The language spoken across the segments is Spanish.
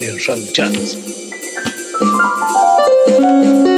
en Radio Chance. Ladies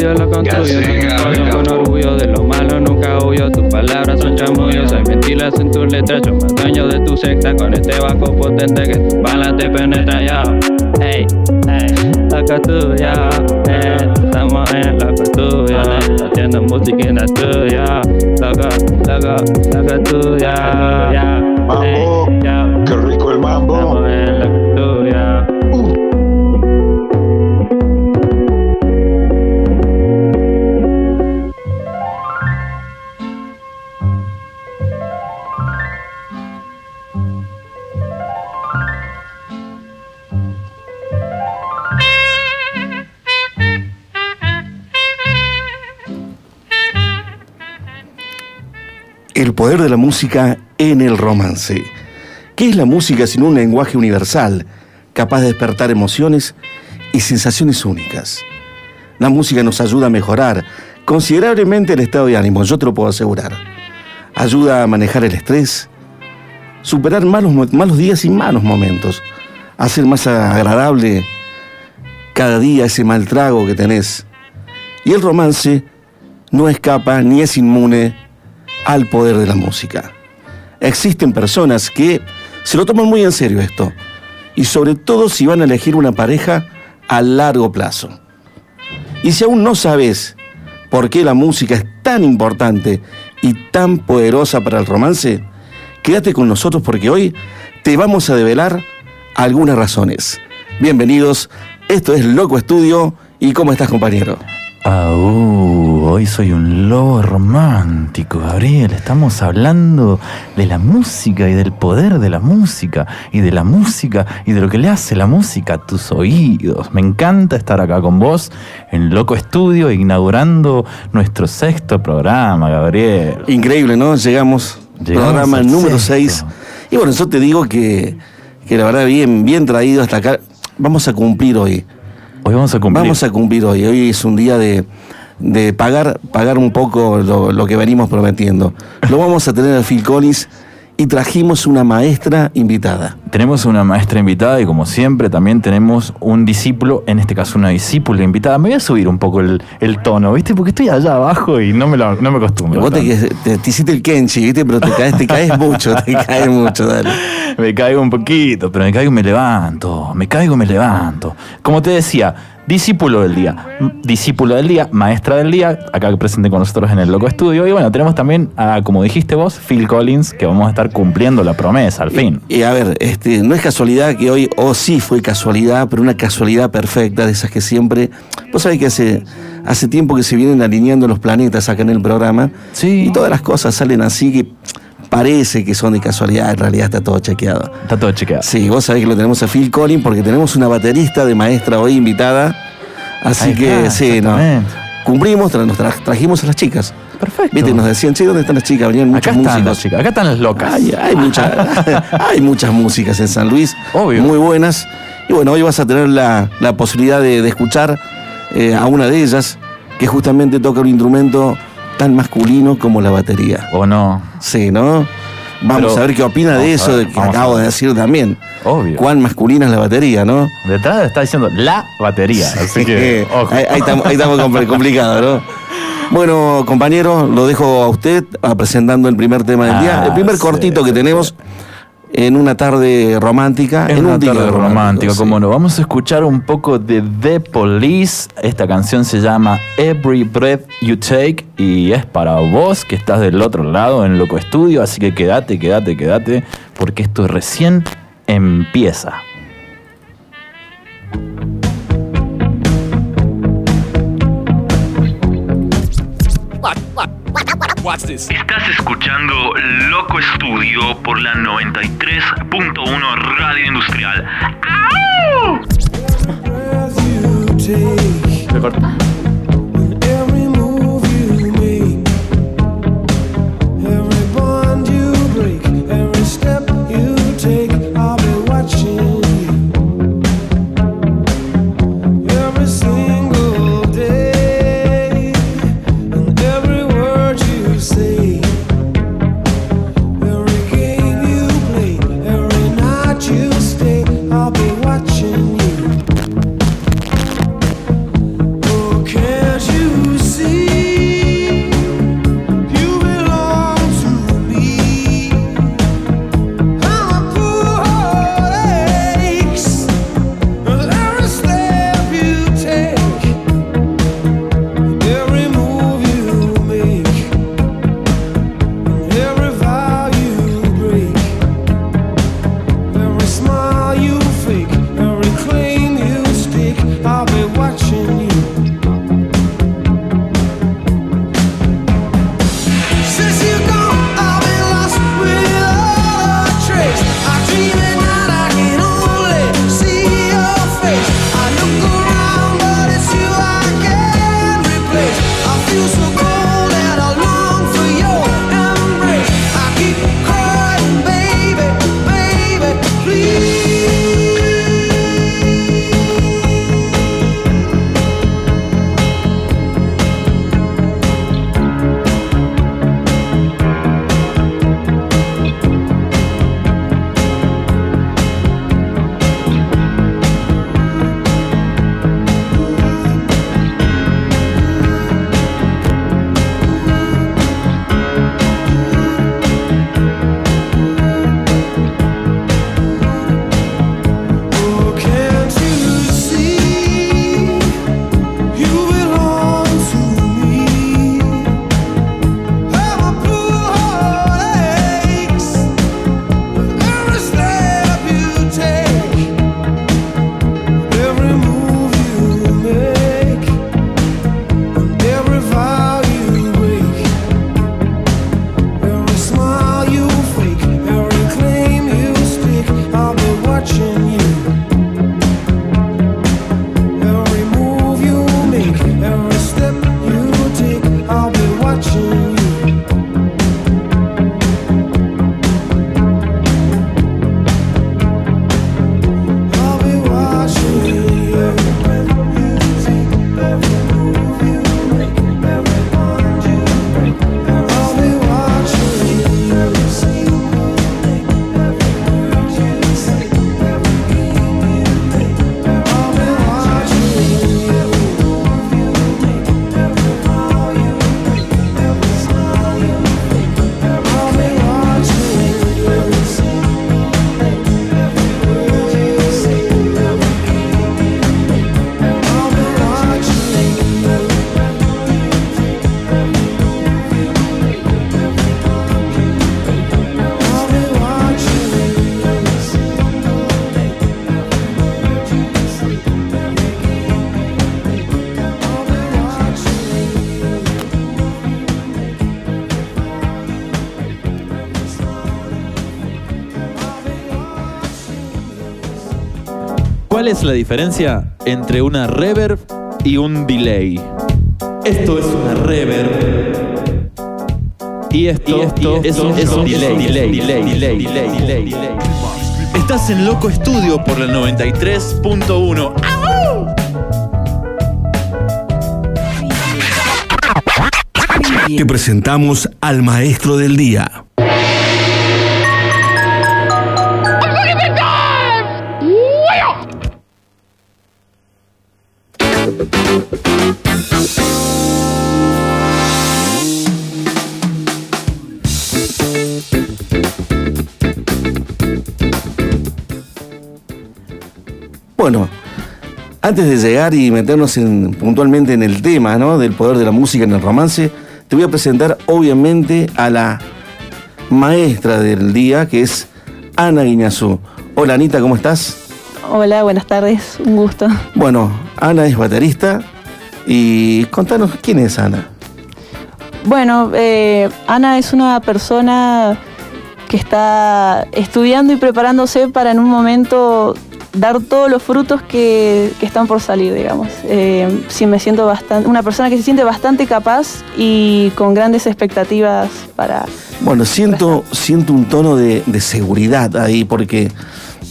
Tuyo, loco tuyo Gasolina, Con orgullo de lo malo nunca huyo Tus palabras son chamullos Hay mentiras en tus letras Yo más dueño de tu secta Con este bajo potente que tus balas te penetran yo Hey, hey, loco tuyo eh, Estamos en loco tuyo Haciendo música en la tuya Loco, loco, loco tuya Mambo. Hey, yo, de la música en el romance. ¿Qué es la música sin un lenguaje universal, capaz de despertar emociones y sensaciones únicas? La música nos ayuda a mejorar considerablemente el estado de ánimo, yo te lo puedo asegurar. Ayuda a manejar el estrés, superar malos, malos días y malos momentos, hacer más agradable cada día ese mal trago que tenés. Y el romance no escapa ni es inmune al poder de la música. Existen personas que se lo toman muy en serio esto, y sobre todo si van a elegir una pareja a largo plazo. Y si aún no sabes por qué la música es tan importante y tan poderosa para el romance, quédate con nosotros porque hoy te vamos a develar algunas razones. Bienvenidos, esto es Loco Estudio y ¿cómo estás compañero? Au, hoy soy un lobo romántico, Gabriel. Estamos hablando de la música y del poder de la música y de la música y de lo que le hace la música a tus oídos. Me encanta estar acá con vos en Loco Estudio inaugurando nuestro sexto programa, Gabriel. Increíble, ¿no? Llegamos, Llegamos programa número sexto. 6. Y bueno, yo te digo que, que la verdad bien, bien traído hasta acá. Vamos a cumplir hoy. Vamos a cumplir. Vamos a cumplir hoy. Hoy es un día de, de pagar, pagar un poco lo, lo que venimos prometiendo. Lo vamos a tener a Phil Collins y trajimos una maestra invitada. Tenemos una maestra invitada y como siempre también tenemos un discípulo, en este caso una discípula invitada. Me voy a subir un poco el, el tono, ¿viste? Porque estoy allá abajo y no me, lo, no me acostumbro. Vos te, tanto. te- te hiciste el Kenchi, ¿viste? Pero te caes, te caes mucho, te caes mucho, dale. Me caigo un poquito, pero me caigo y me levanto. Me caigo y me levanto. Como te decía, discípulo del día. Discípulo del día, maestra del día, acá presente con nosotros en el Loco Estudio. Y bueno, tenemos también, a, como dijiste vos, Phil Collins, que vamos a estar cumpliendo la promesa al fin. Y a ver, este, no es casualidad que hoy, o sí fue casualidad, pero una casualidad perfecta, de esas que siempre. Vos sabés que hace, hace tiempo que se vienen alineando los planetas acá en el programa. Sí. Y todas las cosas salen así que parece que son de casualidad, en realidad está todo chequeado. Está todo chequeado. Sí, vos sabés que lo tenemos a Phil Collins porque tenemos una baterista de maestra hoy invitada. Así Ahí que está, sí, no. Cumplimos, tra- nos tra- trajimos a las chicas. Perfecto. Viste, nos decían, che, ¿dónde están las chicas? Venían Acá muchos están las chicas, acá están las locas. Hay, hay, mucha- hay muchas músicas en San Luis, Obvio. muy buenas. Y bueno, hoy vas a tener la, la posibilidad de, de escuchar eh, a una de ellas que justamente toca un instrumento tan masculino como la batería. ¿O no? Sí, ¿no? Vamos Pero- a ver qué opina de eso ver, de que acabo de decir también. Obvio. Cuán masculina es la batería, ¿no? Detrás está diciendo la batería. Así que, ojo. ahí, ahí estamos, complicados, ¿no? Bueno, compañero, lo dejo a usted a presentando el primer tema del día. Ah, El primer sí, cortito que tenemos en una tarde romántica. En, una un tarde día romántica, como no. Vamos a escuchar un poco de The Police. Esta canción se llama Every Breath You Take y es para vos que estás del otro lado en Loco Estudio. Así que quédate, quédate, quédate, porque esto recién empieza. What? Estás escuchando Loco Estudio por la 93.1 Radio Industrial. es la diferencia entre una reverb y un delay? Esto es una reverb. Y esto, es, un, delay, delay, delay, delay, delay, delay, delay. Estás en Loco Estudio por la 93.1. Te presentamos al maestro del día. Antes de llegar y meternos en- puntualmente en el tema ¿no? del poder de la música en el romance, te voy a presentar obviamente a la maestra del día, que es Ana Guiñazú. Hola Anita, ¿cómo estás? Hola, buenas tardes, un gusto. Bueno, Ana es baterista y contanos quién es Ana. Bueno, eh, Ana es una persona que está estudiando y preparándose para en un momento dar todos los frutos que, que están por salir, digamos. Eh, sí, me siento bastante, una persona que se siente bastante capaz y con grandes expectativas para... Bueno, siento, siento un tono de, de seguridad ahí porque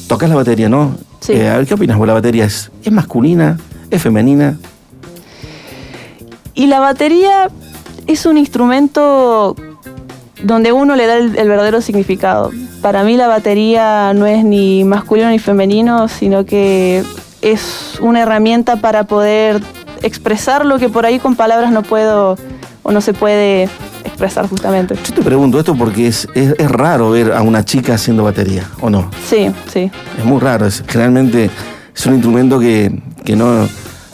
tocas la batería, ¿no? Sí. Eh, a ver, ¿qué opinas vos? ¿La batería es, es masculina? ¿Es femenina? Y la batería es un instrumento donde uno le da el, el verdadero significado. Para mí la batería no es ni masculino ni femenino, sino que es una herramienta para poder expresar lo que por ahí con palabras no puedo o no se puede expresar justamente. Yo te pregunto esto porque es, es- es raro ver a una chica haciendo batería, ¿o no? Sí, sí. Es muy raro. Es, generalmente es un instrumento que, que no,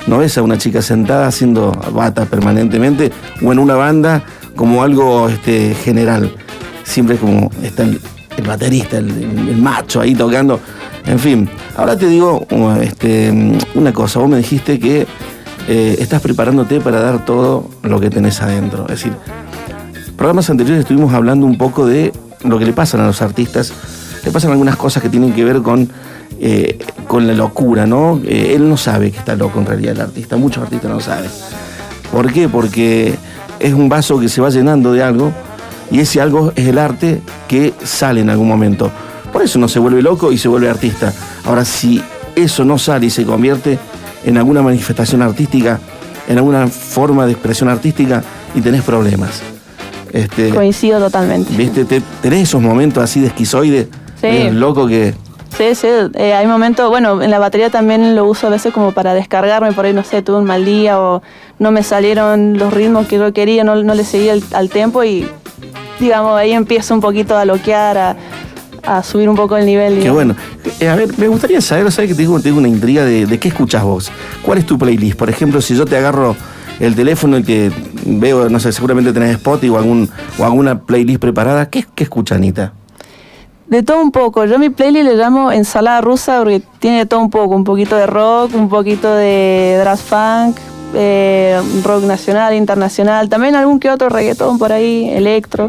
no ves a una chica sentada haciendo bata permanentemente o en una banda como algo este, general. Siempre es como está el, baterista, el, macho ahí tocando. En fin, ahora te digo uh, este, una cosa. Vos me dijiste que eh, estás preparándote para dar todo lo que tenés adentro. Es decir, programas anteriores estuvimos hablando un poco de lo que le pasan a los artistas. Le pasan algunas cosas que tienen que ver con, eh, con la locura, ¿no? Eh, él no sabe que está loco en realidad el artista. Muchos artistas no saben. ¿Por qué? Porque es un vaso que se va llenando de algo y ese algo es el arte que sale en algún momento. Por eso no se vuelve loco y se vuelve artista. Ahora, si eso no sale y se convierte en alguna manifestación artística, en alguna forma de expresión artística, y tenés problemas. Este, Coincido totalmente. ¿Viste? Te- tenés esos momentos así de esquizoide, Sí. loco que. Sí, sí, eh, hay momentos, bueno, en la batería también lo uso a veces como para descargarme, por ahí no sé, tuve un mal día o no me salieron los ritmos que yo quería, no, no le seguí el- al tempo y, digamos, ahí empiezo un poquito a loquear, a, a subir un poco el nivel. Qué bueno. Eh, a ver, me gustaría saber, ¿sabes que tengo, tengo una intriga de, de qué escuchás vos? ¿Cuál es tu playlist? Por ejemplo, si yo te agarro el teléfono y que veo, no sé, seguramente tenés Spotify o, algún, o alguna playlist preparada, ¿qué, qué escucha Anita? De todo un poco, yo a mi playlist le llamo ensalada rusa porque tiene de todo un poco, un poquito de rock, un poquito de thrash funk, eh, rock nacional, internacional, también algún que otro reggaetón por ahí, electro.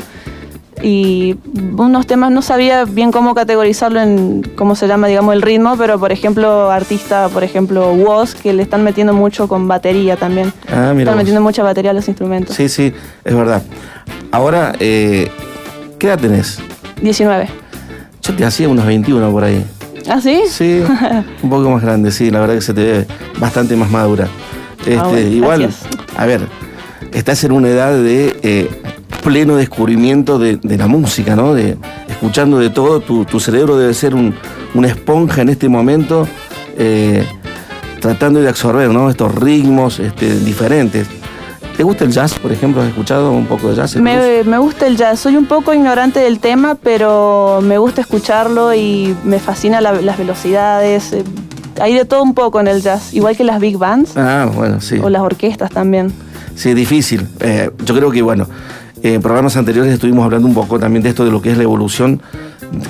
Y unos temas no sabía bien cómo categorizarlo en cómo se llama, digamos, el ritmo, pero por ejemplo, artista, por ejemplo, Woz, que le están metiendo mucho con batería también. Ah, mira están vos. metiendo mucha batería a los instrumentos. Sí, sí, es verdad. Ahora, eh, ¿qué edad tenés? 19. Yo te hacía unos 21 por ahí. ¿Ah, sí? Sí, un poco más grande, sí, la verdad que se te ve bastante más madura. Este, Ah, bueno, igual, gracias. a ver, estás en una edad de eh, pleno descubrimiento de, de la música, ¿no? De, escuchando de todo, tu, tu cerebro debe ser un- una esponja en este momento, eh, tratando de absorber, ¿no? Estos ritmos este, diferentes. ¿Te gusta el jazz, por ejemplo? ¿Has escuchado un poco de jazz? Me, me gusta el jazz. Soy un poco ignorante del tema, pero me gusta escucharlo y me fascina la- las velocidades. eh, Hay de todo un poco en el jazz, igual que las big bands Ah, bueno, sí. o las orquestas también. Sí, difícil. Eh, yo creo que, bueno, en programas anteriores estuvimos hablando un poco también de esto, de lo que es la evolución,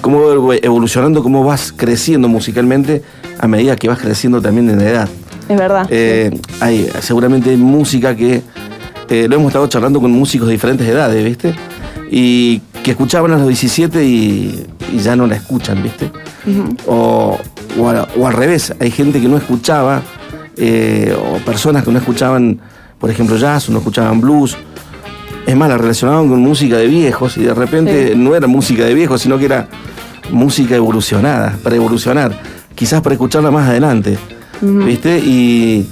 cómo evolucionando, cómo vas creciendo musicalmente a medida que vas creciendo también en edad. Es verdad. Eh, hay seguramente hay música que eh, lo hemos estado charlando con músicos de diferentes edades, ¿viste? Y que escuchaban a los 17 y, y ya no la escuchan, ¿viste? o, o, a- o al revés, hay gente que no escuchaba, eh, o personas que no escuchaban, por ejemplo, jazz o no escuchaban blues. Es más, la relacionaban con música de viejos y de repente Sí. no era música de viejos, sino que era música evolucionada, para evolucionar, quizás para escucharla más adelante. ¿Viste? Y,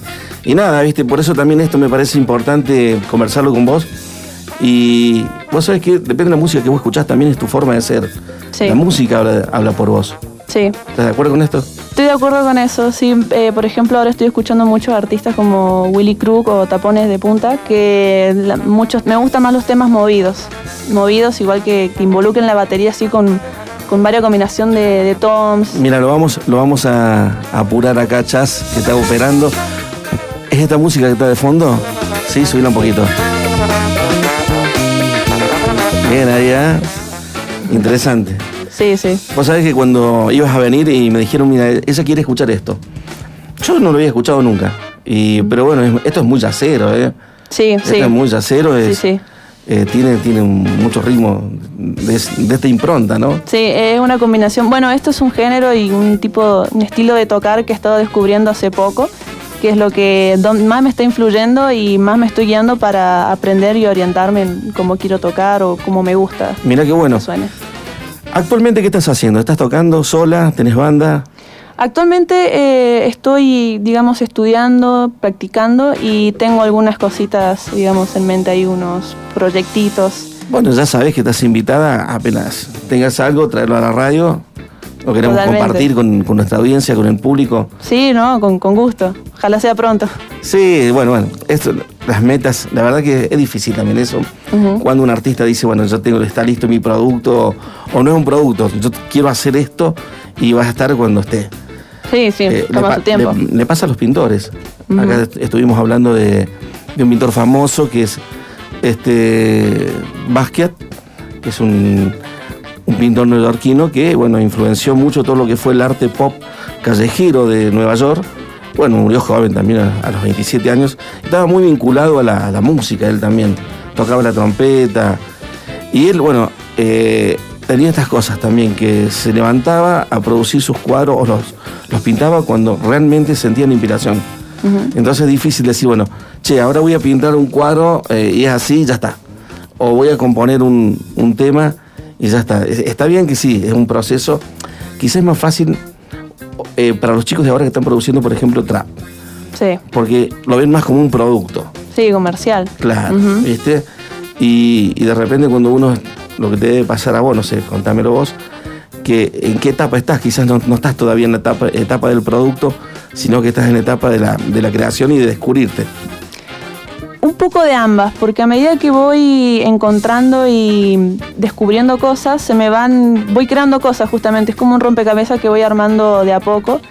y nada, ¿viste? Por eso también esto me parece importante conversarlo con vos. Y vos sabés que depende de la música que vos escuchás, también es tu forma de ser. Sí. La música habla, habla por vos. Sí, ¿Estás de acuerdo con esto? estoy de acuerdo con eso. Sí, eh, por ejemplo, ahora estoy escuchando muchos artistas como Willy Crook o Tapones de Punta, que la- muchos me gustan más los temas movidos. Movidos, igual que, que involucren la batería así con, con varias combinación de, de toms. Mira, lo vamos, lo vamos a, a apurar acá, Chas, que está operando. ¿Es esta música que está de fondo? Sí, subila un poquito. Bien, ahí, ¿eh? Interesante. Sí, sí. Vos sabés que cuando ibas a venir y me dijeron, mira, ella quiere escuchar esto. Yo no lo había escuchado nunca. Y, pero bueno, es- esto es muy yacero, ¿eh? Sí, Esto sí. es muy yacero, es, Sí, sí. eh, tiene, tiene mucho ritmo de esta impronta, ¿no? Sí, es una combinación. Bueno, esto es un género y un tipo, un estilo de tocar que he estado descubriendo hace poco, que es lo que más me está influyendo y más me estoy guiando para aprender y orientarme en cómo quiero tocar o cómo me gusta Mira qué bueno. que suene. Actualmente, ¿qué estás haciendo? ¿Estás tocando sola? ¿Tenés banda? Actualmente eh, estoy, digamos, estudiando, practicando y tengo algunas cositas, digamos, en mente, hay unos proyectitos. Bueno, ya sabés que estás invitada, apenas tengas algo, traerlo a la radio. Lo queremos Totalmente. compartir con, con nuestra audiencia, con el público. Sí, ¿no? Con, con gusto. Ojalá sea pronto. Sí, bueno, bueno, esto, las metas, la verdad que es difícil también eso. Cuando un artista dice, bueno, yo tengo, está listo mi producto, o no es un producto, yo quiero hacer esto y vas a estar cuando esté. Sí, sí, Eh, le, toma pa- su tiempo. le- le pasa a los pintores. Acá est- estuvimos hablando de, de un pintor famoso que es este Basquiat, que es un, un pintor neoyorquino que bueno, influenció mucho todo lo que fue el arte pop callejero de Nueva York. Bueno, murió joven también a, a los 27 años. Estaba muy vinculado a la, a la música, él también. Tocaba la trompeta. Y él, bueno, eh, tenía estas cosas también, que se levantaba a producir sus cuadros o los, los pintaba cuando realmente sentía la inspiración. Entonces es difícil decir, bueno, che, ahora voy a pintar un cuadro eh, y es así, ya está. O voy a componer un, un tema y ya está. Es- Está bien que sí, es un proceso. Quizás es más fácil eh, para los chicos de ahora que están produciendo, por ejemplo, trap, Sí, porque lo ven más como un producto. sí, comercial. Claro. ¿viste? Y, y de repente cuando uno, lo que te debe pasar a vos, no sé, contámelo vos, que en qué etapa estás, quizás no, no estás todavía en la etapa, etapa del producto, sino que estás en la etapa de la, de la creación y de descubrirte. Un poco de ambas, porque a medida que voy encontrando y descubriendo cosas, se me van, voy creando cosas justamente, es como un rompecabezas que voy armando de a poco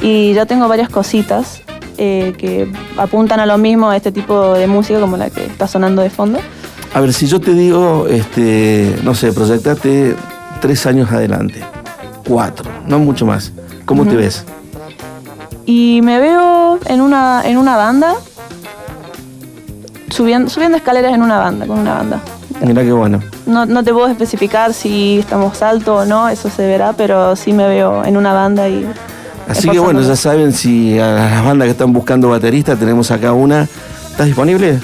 y ya tengo varias cositas eh, que apuntan a lo mismo, a este tipo de música como la que está sonando de fondo. A ver, si yo te digo, este, no sé, proyectate tres años adelante, cuatro, no mucho más. ¿Cómo te ves? Y me veo en una, en una banda, subiendo, subiendo escaleras en una banda, con una banda. Mira qué bueno. No, no te puedo especificar si estamos alto o no, eso se verá, pero sí me veo en una banda y... Así que bueno, ya saben, si a las bandas que están buscando baterista, tenemos acá una. ¿Estás disponible?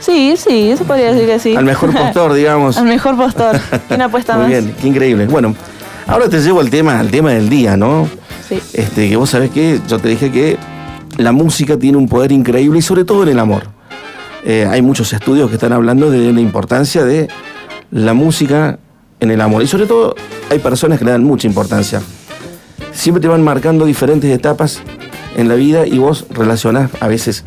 Sí, sí, eso podría decir que sí. Al mejor postor, digamos. Al mejor postor. ¿Quién apuesta Muy más? bien, qué increíble. Bueno, ahora te llevo al tema, al tema del día, ¿no? Sí. Este, que vos sabés que yo te dije que la música tiene un poder increíble y sobre todo en el amor. Eh, hay muchos estudios que están hablando de la importancia de la música en el amor. Y sobre todo hay personas que le dan mucha importancia. Siempre te van marcando diferentes etapas en la vida y vos relacionás a veces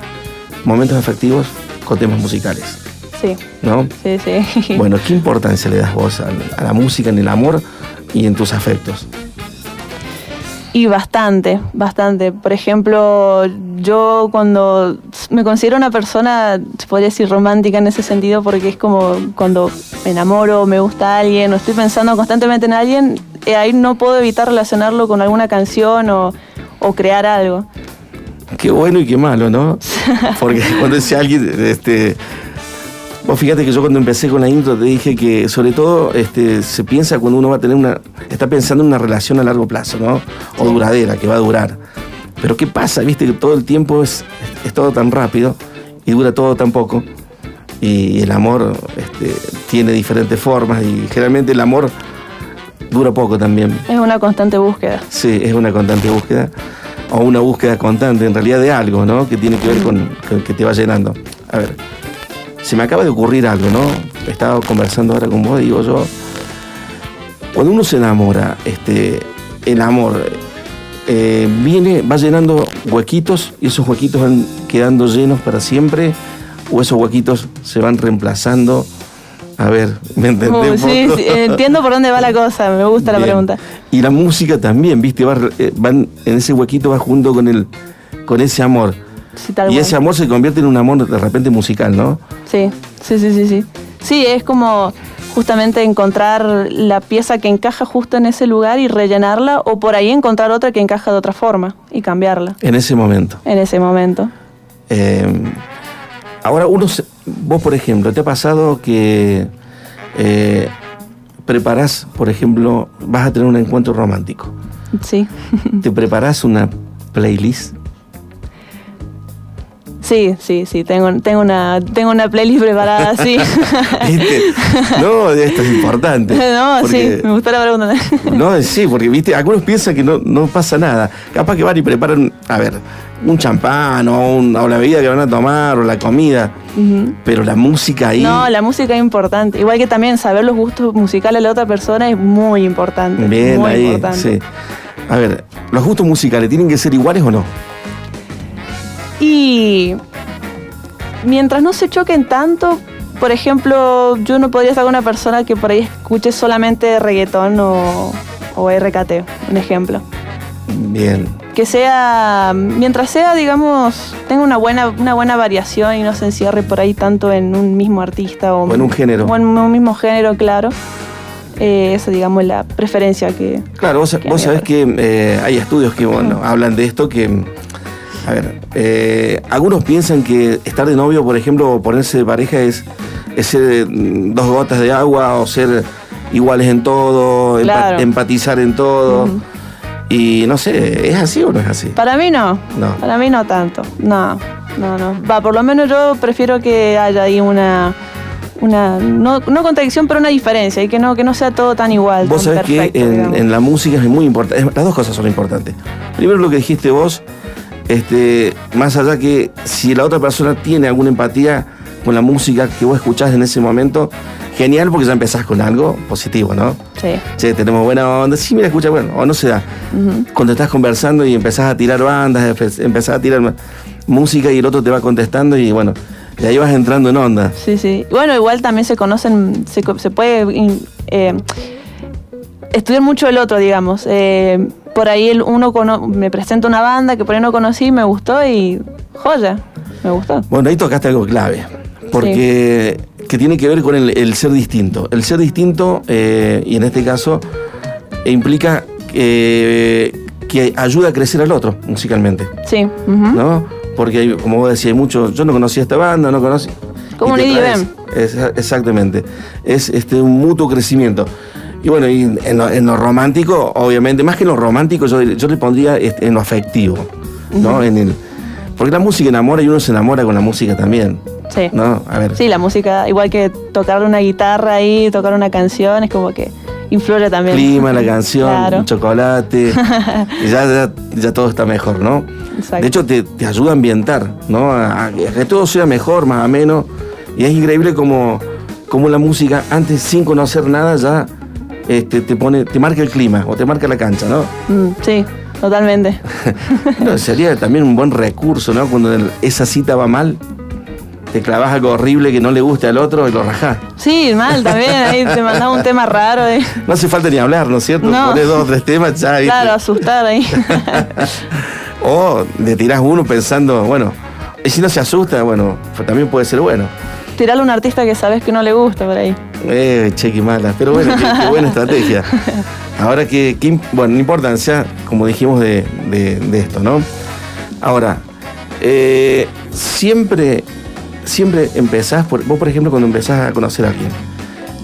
momentos afectivos con temas musicales, Sí, ¿no? sí, sí. Bueno, ¿qué importancia le das vos a, a la música en el amor y en tus afectos? Y bastante, bastante. Por ejemplo, yo cuando me considero una persona, se podría decir romántica en ese sentido, porque es como cuando me enamoro, me gusta alguien, o estoy pensando constantemente en alguien, eh, ahí no puedo evitar relacionarlo con alguna canción o, o crear algo. Qué bueno y qué malo, ¿no? Porque cuando decía alguien, este. Vos fíjate que yo cuando empecé con la intro te dije que sobre todo este, se piensa cuando uno va a tener una. está pensando en una relación a largo plazo, ¿no? O duradera, que va a durar. Pero ¿qué pasa? Viste que todo el tiempo es, es todo tan rápido y dura todo tan poco. Y el amor este, tiene diferentes formas y generalmente el amor dura poco también. Es una constante búsqueda. Sí, es una constante búsqueda. O una búsqueda constante, en realidad, de algo, ¿no? Que tiene que ver con, con que te va llenando. A ver, se me acaba de ocurrir algo, ¿no? Estaba conversando ahora con vos, digo yo. Cuando uno se enamora, este, el amor eh, viene, va llenando huequitos y esos huequitos van quedando llenos para siempre, o esos huequitos se van reemplazando A ver, ¿me entendés? Uh, sí, sí, entiendo por dónde va la cosa, me gusta la pregunta. Y la música también, ¿viste? Va, eh, van, en ese huequito va junto con, el, con ese amor. Sí, tal y cual. ese amor se convierte en un amor de repente musical, ¿no? Sí, sí, sí, sí, sí. Sí, es como justamente encontrar la pieza que encaja justo en ese lugar y rellenarla, o por ahí encontrar otra que encaja de otra forma y cambiarla En ese momento. en ese momento. Eh, ahora, uno, se- vos, por ejemplo, ¿te ha pasado que eh, preparás, por ejemplo, vas a tener un encuentro romántico? Sí. ¿Te preparás una playlist? Sí, sí, sí, tengo, tengo, una, tengo una playlist preparada, sí. ¿Viste? No, esto es importante. no, porque- sí, me gustó la pregunta. No, sí, porque viste, algunos piensan que no, no pasa nada. Capaz que van y preparan, a ver, un champán o, un- o la bebida que van a tomar o la comida. Pero la música ahí. No, la música es importante. Igual que también saber los gustos musicales de la otra persona es muy importante. bien, muy ahí. importante. Sí. A ver, ¿los gustos musicales tienen que ser iguales o no? Y mientras no se choquen tanto, por ejemplo, yo no podría estar con una persona que por ahí escuche solamente reggaetón o, o RKT, un ejemplo. Bien. Que sea, mientras sea, digamos, tenga una buena, una buena variación y no se encierre por ahí tanto en un mismo artista o, O en un género. O en un mismo género, claro. Eh, esa, digamos, es la preferencia que... Claro, vos, Que vos sabés que eh, hay estudios que bueno, hablan de esto que. A ver, eh, algunos piensan que estar de novio, por ejemplo, o ponerse de pareja es, es ser mm, dos gotas de agua o ser iguales en todo, Claro. empatizar en todo. Y no sé, ¿es así o no es así? Para mí no. No. Para mí no tanto. No, no, no. Va, por lo menos yo prefiero que haya ahí una. Una, no, no contradicción, pero una diferencia y que no, que no sea todo tan igual. Vos tan sabés que en la música es muy importante. Las dos cosas son importantes. Primero lo que dijiste vos, este, más allá que si la otra persona tiene alguna empatía con la música que vos escuchás en ese momento, genial porque ya empezás con algo positivo, ¿no? Sí. Che, tenemos buena onda. Sí, mira, escucha, bueno, o no se da. Cuando estás conversando y empezás a tirar bandas, empe- empezás a tirar música y el otro te va contestando y bueno, y ahí vas entrando en onda. Sí, sí. Bueno, igual también se conocen, se, puede eh, estudiar mucho el otro, digamos. Eh, por ahí el uno cono- me presenta una banda que por ahí no conocí, me gustó y joya, me gustó. Bueno, ahí tocaste algo clave, porque que tiene que ver con el, el ser distinto. El ser distinto, eh, y en este caso, implica eh, que ayuda a crecer al otro musicalmente, Sí. ¿no? Porque hay, como vos decías, hay muchos, yo no conocía esta banda, no conocí. Como un exactamente. Es este, un mutuo crecimiento. Y bueno, y en, lo, en lo romántico, obviamente, más que en lo romántico, yo, yo le pondría este, en lo afectivo, ¿no? en el, porque la música enamora y uno se enamora con la música también. Sí. ¿No? A ver. Sí, la música, igual que tocar una guitarra ahí, tocar una canción, es como que influye también. Clima, la canción, Claro. el chocolate, y ya, ya, ya todo está mejor, ¿no? Exacto. De hecho, te, te ayuda a ambientar, ¿no? A, a que todo sea mejor, más ameno. Y es increíble como, como la música, antes sin conocer nada, ya este, te pone, te marca el clima o te marca la cancha, ¿no? Mm, sí, totalmente. No, sería también un buen recurso, ¿no? Cuando esa cita va mal, te clavas algo horrible que no le guste al otro y lo rajás. Sí, mal también, ahí te mandaba un tema raro. de- No hace falta ni hablar, ¿no es cierto? No. Pones dos o tres temas, ya. ¿viste? Claro, asustar ahí. O le tirás uno pensando, bueno, y si no se asusta, bueno, también puede ser bueno. Tirarle a un artista que sabes que no le gusta por ahí. Eh, che, qué mala. Pero bueno, qué, qué buena estrategia. Ahora que, bueno, la importancia, como dijimos, de, de- de esto, ¿no? Ahora, eh, siempre, siempre empezás, por, vos por ejemplo, cuando empezás a conocer a alguien,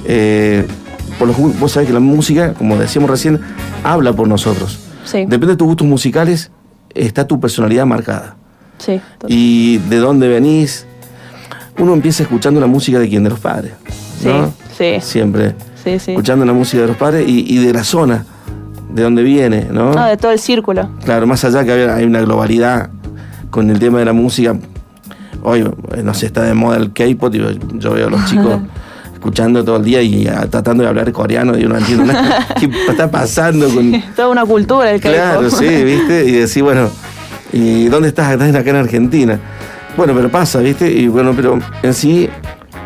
eh, por los, gu- vos sabés que la música, como decíamos recién, habla por nosotros. Sí, Depende de tus gustos musicales, está tu personalidad marcada. sí. y de dónde venís. Uno empieza escuchando la música de quién, de los padres. ¿no? Sí, sí. Siempre. Sí, sí. Escuchando la música de los padres y, y de la zona, de dónde viene, ¿no? No, de todo el círculo. Claro, más allá que hay- hay una globalidad con el tema de la música. Hoy, no sé, está de moda el K-pop, y yo, veo a los chicos escuchando todo el día y ah, tratando de hablar coreano y yo no entiendo nada. ¿Qué está pasando con, Toda una cultura el K-pop. Claro, sí, ¿viste? Y decir, bueno, ¿y dónde estás? Estás acá en Argentina. Bueno, pero pasa, ¿viste? Y bueno, pero en sí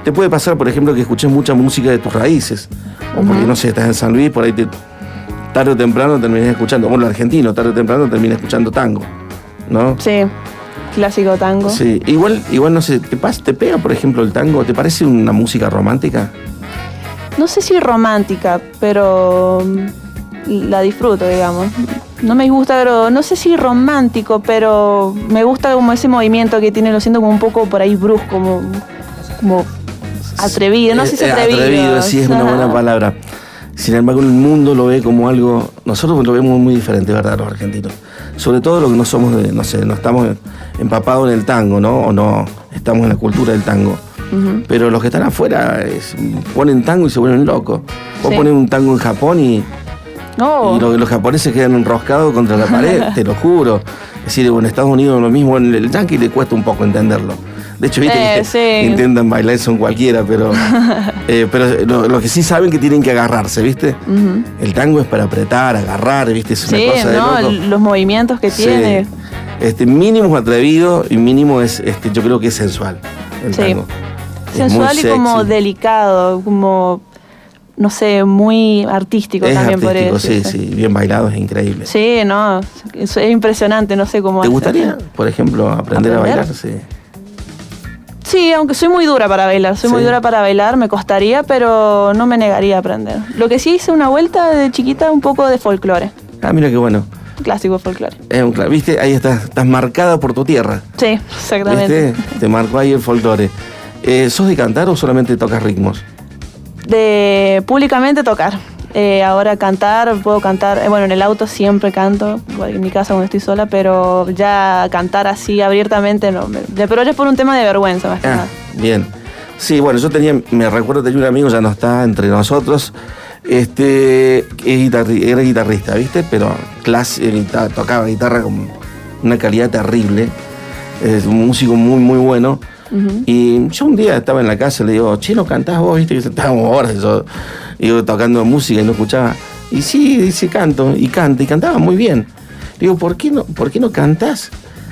te puede pasar, por ejemplo, que escuches mucha música de tus raíces. O porque, no sé, estás en San Luis, por ahí te, tarde o temprano terminas escuchando, bueno, argentino, tarde o temprano termina escuchando tango, ¿no? Sí, clásico tango. Sí, igual, igual no sé, ¿te, pas- ¿te pega, por ejemplo, el tango? ¿Te parece una música romántica? No sé si romántica, pero la disfruto, digamos. No me gusta, pero no sé si romántico, pero me gusta como ese movimiento que tiene, lo siento como un poco por ahí brusco, como, como atrevido, no sé si Eh, eh, atrevido. Atrevido, sí, es una buena palabra. Sin embargo, el mundo lo ve como algo. Nosotros lo vemos muy diferente, ¿verdad? Los argentinos. Sobre todo los que no somos, de, no sé, no estamos empapados en el tango, ¿no? O no estamos en la cultura del tango. Pero los que están afuera es- ponen tango y se vuelven locos. Vos Sí. pones un tango en Japón y, No, y lo- los japoneses quedan enroscados contra la pared, te lo juro. Es decir, en Estados Unidos lo mismo, en el yankee le cuesta un poco entenderlo. De hecho, viste Eh, sí. intentan bailar son cualquiera, pero, eh, pero lo, lo que sí saben que tienen que agarrarse, ¿viste? El tango es para apretar, agarrar, ¿viste? Es una sí, cosa de no, loco. Los movimientos que Sí. tiene. Este, mínimo es atrevido y mínimo es, este, yo creo que es sensual. El tango. Sensual y como delicado, como, no sé, muy artístico Es también por eso. sí, sí, bien bailado, es increíble. Sí, no, es, es impresionante, no sé cómo ¿Te hace. gustaría, por ejemplo, aprender, a bailar? Sí. Sí, aunque soy muy dura para bailar, soy muy dura para bailar, me costaría, pero no me negaría a aprender. Lo que sí hice una vuelta de chiquita, un poco de folclore, Ah, mira qué bueno. clásico folclore. Es un ¿Viste? Ahí estás, estás marcada por tu tierra. Sí, exactamente. ¿Viste? Te marcó ahí el folclore. Eh, ¿Sos de cantar o solamente tocas ritmos? De públicamente tocar. Eh, ahora cantar, puedo cantar, eh, bueno, en el auto siempre canto, igual en mi casa cuando estoy sola, pero ya cantar así abiertamente no. pero es por un tema de vergüenza más que Ah, nada. bien. Sí, bueno, yo tenía, me recuerdo tenía un amigo, ya no está entre nosotros, este, era guitarrista, ¿viste? Pero clase, tocaba guitarra con una calidad terrible, es un músico muy, muy bueno. Y yo un día estaba en la casa y le digo, che, ¿no cantás vos? ¿Viste? Que estábamos horas yo, digo, tocando música y no escuchaba. Y sí, dice, canto, y canta, y cantaba muy bien. Le digo, ¿por qué no, ¿por qué no cantás?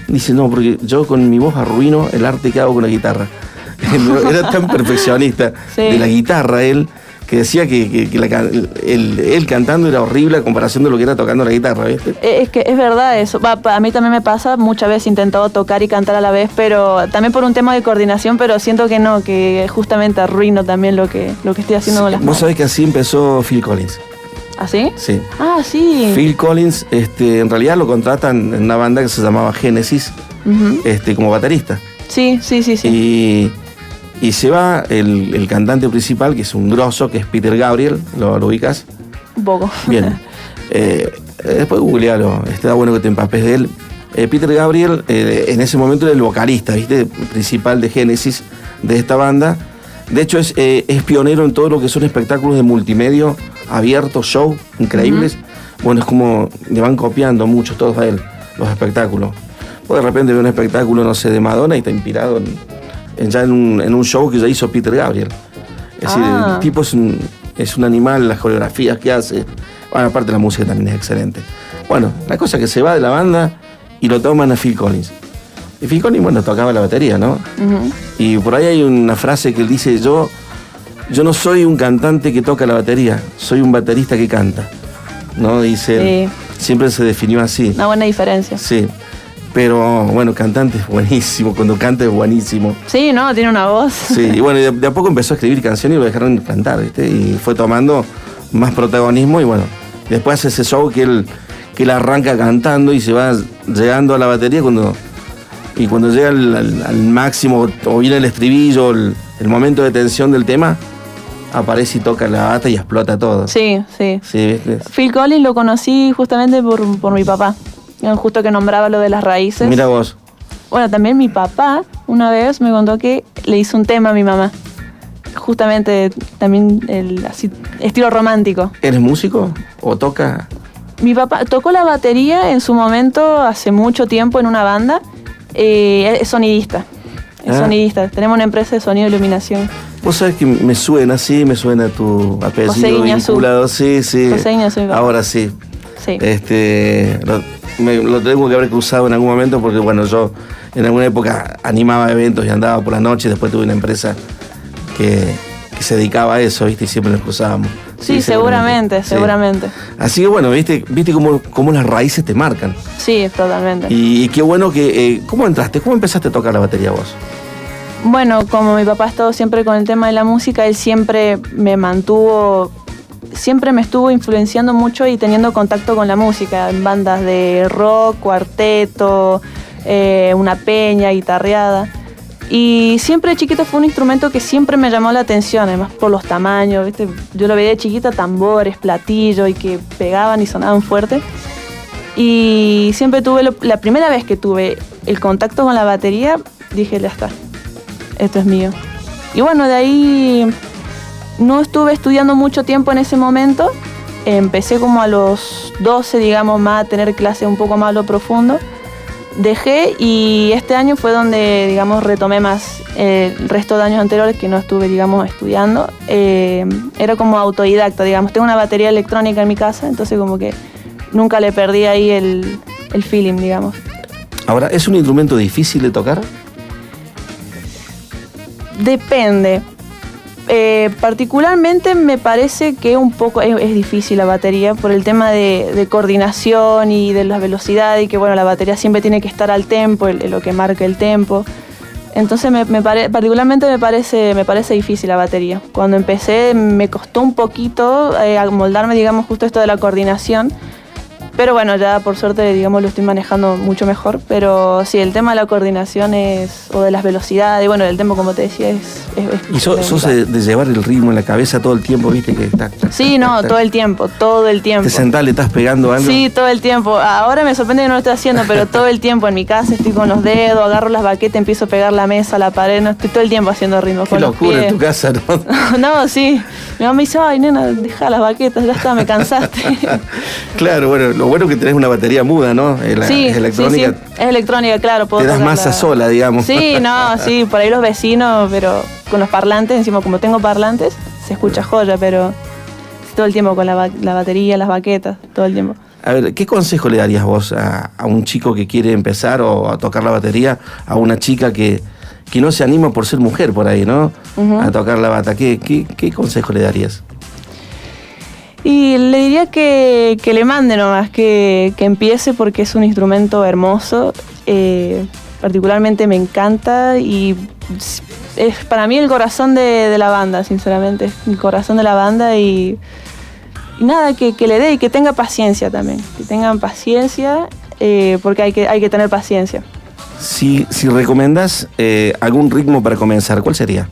Dice, no, porque yo con mi voz arruino el arte que hago con la guitarra. Era tan perfeccionista Sí. de la guitarra él, que decía que, que- que la ca- él, cantando era horrible a comparación de lo que era tocando la guitarra, ¿viste? Eh, Es que es verdad eso. Va, a mí también me pasa, muchas veces he intentado tocar y cantar a la vez, pero también por un tema de coordinación, pero siento que no, que justamente arruino también lo que, lo que estoy haciendo con las Vos manos. sabés que así empezó Phil Collins. ¿Así? Sí. Ah, sí. Phil Collins, este, en realidad lo contratan en una banda que se llamaba Genesis, este, como baterista. Sí, sí, sí, sí. Y, y se va el, el cantante principal, que es un grosso, que es Peter Gabriel, ¿lo, lo ubicas? Un poco. Bien. Eh, después googlealo, está bueno que te empapes de él. Eh, Peter Gabriel eh, en ese momento era el vocalista, ¿viste? Principal de Genesis de esta banda. De hecho es, es pionero en todo lo que son espectáculos de multimedia, abiertos, show, increíbles. Bueno, es como le van copiando muchos todos a él, los espectáculos. Vos de repente ves un espectáculo, no sé, de Madonna y está inspirado en ya en un, en un show que ya hizo Peter Gabriel. Es decir, Ah. el tipo es un, es un animal, las coreografías que hace. Bueno, aparte la música también es excelente. Bueno, la cosa es que se va de la banda y lo toman a Phil Collins. Y Phil Collins, bueno, tocaba la batería, ¿no? Y por ahí hay una frase que él dice, yo, yo no soy un cantante que toca la batería, soy un baterista que canta. ¿No? Dice él. Siempre se definió así. Una buena diferencia. Sí. Pero bueno, cantante es buenísimo, cuando canta es buenísimo. Sí, ¿no? Tiene una voz. Sí, y bueno, de, de a poco empezó a escribir canciones y lo dejaron cantar, ¿viste? Y fue tomando más protagonismo y bueno, después hace ese show que él, que él arranca cantando y se va llegando a la batería cuando y cuando llega al, al- al máximo o viene el estribillo, el, el momento de tensión del tema, aparece y toca la bata y explota todo. Sí, sí. Sí. Phil Collins lo conocí justamente por, por mi papá. Justo que nombraba lo de las raíces. Mira vos. Bueno, también mi papá una vez me contó que le hizo un tema a mi mamá. Justamente también el así, estilo romántico. ¿Eres músico o toca? Mi papá tocó la batería en su momento, hace mucho tiempo, en una banda. Eh, es sonidista. Es Ah. sonidista. Tenemos una empresa de sonido y iluminación. Vos sabés que me suena, sí, me suena tu apellido José vinculado, sí, sí. José Iñazú. Ahora sí. Sí. Este, me- lo tengo que haber cruzado en algún momento porque, bueno, yo en alguna época animaba eventos y andaba por la noche después tuve una empresa que, que se dedicaba a eso, ¿viste? Y siempre nos cruzábamos. Sí, seguramente, Sí. seguramente. Así que bueno, ¿viste, viste cómo, cómo las raíces te marcan? Sí, totalmente. Y, y qué bueno que... eh, ¿Cómo entraste? ¿Cómo empezaste a tocar la batería vos? Bueno, como mi papá ha estado siempre con el tema de la música, él siempre me mantuvo, siempre me estuvo influenciando mucho y teniendo contacto con la música, en bandas de rock, cuarteto, eh, una peña, guitarreada. Y siempre de chiquita fue un instrumento que siempre me llamó la atención, además por los tamaños. Yo lo veía de chiquita, tambores, platillos y que pegaban y sonaban fuerte. Y siempre tuve, la primera vez que tuve el contacto con la batería, dije, ya está, esto es mío. Y bueno, de ahí no estuve estudiando mucho tiempo en ese momento. Empecé como a los 12, digamos, más a tener clases un poco más a lo profundo. Dejé y este año fue donde, digamos, retomé más eh, el resto de años anteriores que no estuve, digamos, estudiando. Eh, era como autodidacta, digamos. Tengo una batería electrónica en mi casa, entonces como que nunca le perdí ahí el, el feeling, digamos. Ahora, ¿es un instrumento difícil de tocar? Depende. Eh, particularmente me parece que un poco es, difícil la batería por el tema de, de coordinación y de la velocidad y que bueno la batería siempre tiene que estar al tempo, el- lo que marca el tempo. Entonces particularmente me parece, me parece difícil la batería. Cuando empecé me costó un poquito eh, amoldarme digamos justo esto de la coordinación. Pero bueno, ya por suerte, digamos, lo estoy manejando mucho mejor. Pero sí, el tema de la coordinación es, o de las velocidades, bueno, el tempo, como te decía, es... es- es Y sos, sos de, de llevar el ritmo en la cabeza todo el tiempo, ¿viste? Que tac, Sí, no, tac, todo el tiempo, todo el tiempo. Te sentás, le estás pegando algo. Sí, todo el tiempo. Ahora me sorprende que no lo estoy haciendo, pero todo el tiempo en mi casa estoy con los dedos, agarro las baquetas, empiezo a pegar la mesa, la pared, no estoy todo el tiempo haciendo ritmo Qué con los locura en tu casa, ¿no? no, sí. Mi mamá me dice, ay, nena, deja las baquetas, ya está, me cansaste. claro, bueno, lo bueno que tenés una batería muda, ¿no? La- sí, es electrónica. sí, sí. Es electrónica, claro. Puedo Te das masa sola, digamos. Sí, no, sí, por ahí los vecinos, pero con los parlantes, encima como tengo parlantes, se escucha joya, pero todo el tiempo con la, la batería, las baquetas, todo el tiempo. A ver, ¿qué consejo le darías vos a, a un chico que quiere empezar o a tocar la batería, a una chica que, que no se anima por ser mujer por ahí, ¿no? A tocar la bata. ¿Qué, qué, qué consejo le darías? Y le diría que, que le mande nomás, que, que empiece porque es un instrumento hermoso. eh, particularmente me encanta y es para mí el corazón de, de la banda, sinceramente. El corazón de la banda y, y nada, que, que le dé y que tenga paciencia también. Que tengan paciencia eh, porque hay que, hay que tener paciencia. Si, si recomendás eh, algún ritmo para comenzar, ¿cuál sería?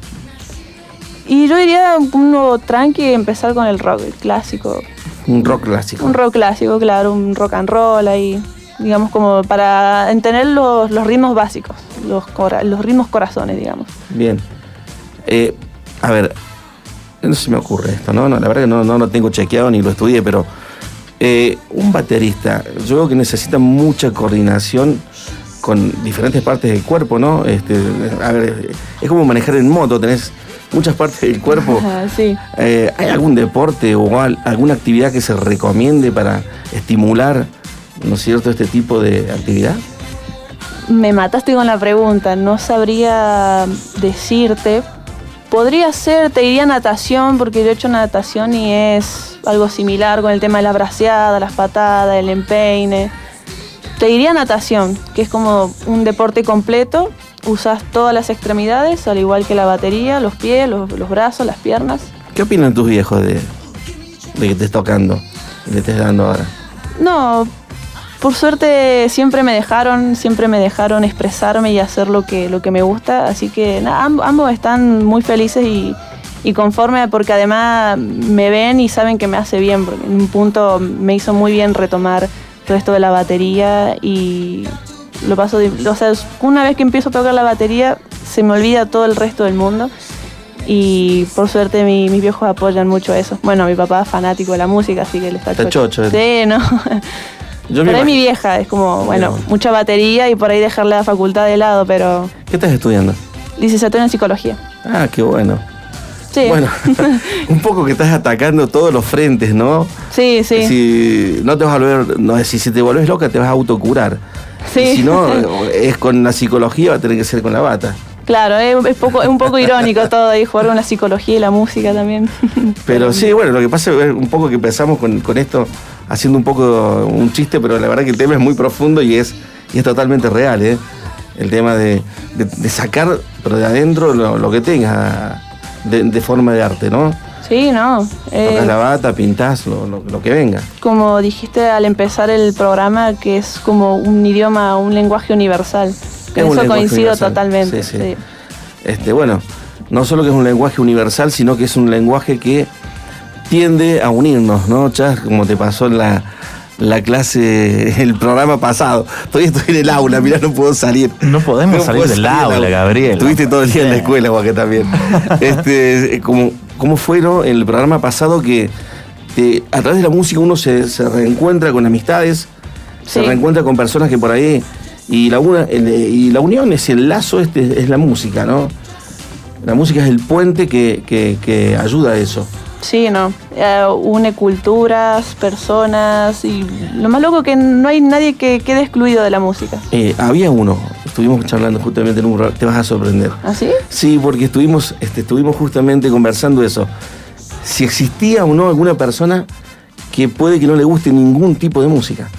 Y yo diría uno tranqui, empezar con el rock, el clásico. Un rock clásico. Un rock clásico, claro, un rock and roll ahí, digamos como para entender los, los ritmos básicos, los, cora- los ritmos corazones, digamos. Bien. Eh, a ver, no se me ocurre esto, ¿no? No, la verdad que no, no lo tengo chequeado ni lo estudié, pero eh, un baterista, yo veo que necesita mucha coordinación con diferentes partes del cuerpo, ¿no? Este, a ver, es como manejar en moto, tenés muchas partes del cuerpo. Ajá, sí. Eh, ¿Hay algún deporte o al- alguna actividad que se recomiende para estimular, ¿no es cierto?, este tipo de actividad? Me mataste con la pregunta, no sabría decirte. Podría ser, te diría natación, porque yo he hecho natación y es algo similar con el tema de las braceadas, las patadas, el empeine. Te diría natación, que es como un deporte completo. Usas todas las extremidades, al igual que la batería, los pies, los, los brazos, las piernas. ¿Qué opinan tus viejos de, de que estés tocando y le estés dando ahora? No, por suerte siempre me dejaron, siempre me dejaron expresarme y hacer lo que, lo que me gusta, así que nada, ambos están muy felices y, y conformes porque además me ven y saben que me hace bien, porque en un punto me hizo muy bien retomar todo esto de la batería y lo paso, de- o sea, una vez que empiezo a tocar la batería se me olvida todo el resto del mundo y por suerte mi- mis viejos apoyan mucho eso. Bueno, mi papá es fanático de la música, así que él está, Está chocho él. Sí, no. Yo por ahí mi vieja es como, bueno, Bien. mucha batería y por ahí dejarle la facultad de lado, pero ¿Qué estás estudiando? licenciatura en psicología. Ah, qué bueno. Sí. Bueno, un poco que estás atacando todos los frentes, ¿no? sí, sí. Si no te vas a volver, no, si, si te volvés loca te vas a autocurar. Sí. Y si no, es con la psicología, va a tener que ser con la bata. Claro, es, es poco, es un poco irónico todo ahí, jugar con la psicología y la música también. Pero sí, bueno, lo que pasa es un poco que empezamos con, con esto haciendo un poco un chiste, pero la verdad que el tema es muy profundo y es, y es totalmente real, ¿eh? El tema de, de- de sacar, pero de adentro, lo, lo que tengas de, de forma de arte, ¿no? Sí, no. eh, Tocas la bata, pintás, lo, lo- lo que venga. como dijiste al empezar el programa, que es como un idioma, un lenguaje universal. Con eso coincido universal. totalmente. Sí, sí. sí. Este, bueno, no solo que es un lenguaje universal, sino que es un lenguaje que tiende a unirnos, ¿no, Chas? Como te pasó en la, la clase, el programa pasado. Todavía estoy en el aula, mirá, no puedo salir. No podemos salir del aula, Gabriel. Estuviste todo el día en la escuela, Guaque, también. este, como, ¿Cómo fue el programa pasado que te- a través de la música uno se, se reencuentra con amistades, se reencuentra con personas que por ahí. Y la, una, el- y la unión es el lazo, este es la música, ¿no? La música es el puente que, que- que ayuda a eso. Sí, no. Eh, une culturas, personas y lo más loco que no hay nadie que quede excluido de la música. Eh, había uno, estuvimos charlando justamente en un programa, te vas a sorprender. ¿Ah, sí? Sí, porque estuvimos, este, estuvimos justamente conversando eso. Si existía o no alguna persona que puede que no le guste ningún tipo de música.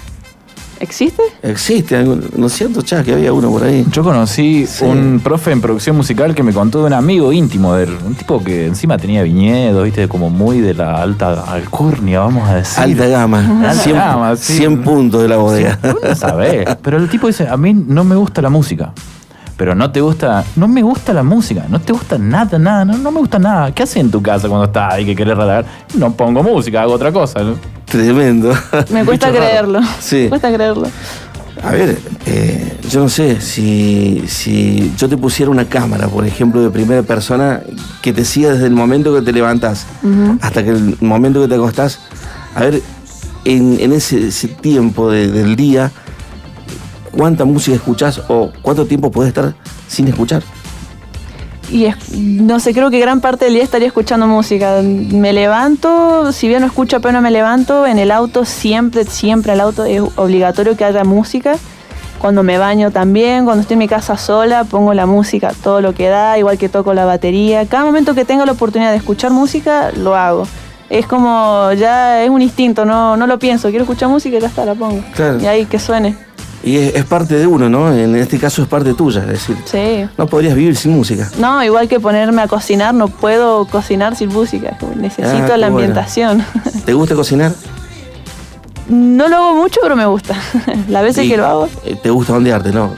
¿Existe? Existe, algo- ¿no es cierto, Chas? Que había uno por ahí. Yo conocí Sí. un profe en producción musical que me contó de un amigo íntimo de él, un tipo que encima tenía viñedos, viste, como muy de la alta alcurnia, vamos a decir. Alta gama. Alta 100, gama, sí. 100 puntos de la bodega. No sabés. Pero el tipo dice, a mí no me gusta la música. Pero no te gusta, no me gusta la música, no te gusta nada, nada, no, no me gusta nada. ¿Qué haces en tu casa cuando estás ahí que querés relajar? No pongo música, hago otra cosa. Tremendo. Me cuesta creerlo. Sí. Me cuesta creerlo. A ver, eh, yo no sé, si, si yo te pusiera una cámara, por ejemplo, de primera persona, que te siga desde el momento que te levantas hasta que el momento que te acostás, a ver, en, en ese, ese tiempo de- del día, ¿cuánta música escuchás o cuánto tiempo podés estar sin escuchar? Y es- no sé, creo que gran parte del día estaría escuchando música. Me levanto, si bien no escucho apenas me levanto, en el auto siempre, siempre al auto es obligatorio que haya música. Cuando me baño también, cuando estoy en mi casa sola, pongo la música, todo lo que da, igual que toco la batería. Cada momento que tenga la oportunidad de escuchar música, lo hago. Es como, ya es un instinto, no, no lo pienso, quiero escuchar música y ya está, la pongo. Claro. Y ahí que suene. Y es, es parte de uno, ¿no? En este caso es parte tuya, es decir, Sí. no podrías vivir sin música. No, igual que ponerme a cocinar, no puedo cocinar sin música. Necesito Ah, la bueno. ambientación. ¿Te gusta cocinar? no lo hago mucho, pero me gusta. Las veces que lo hago, eh, ¿Te gusta ondearte, no?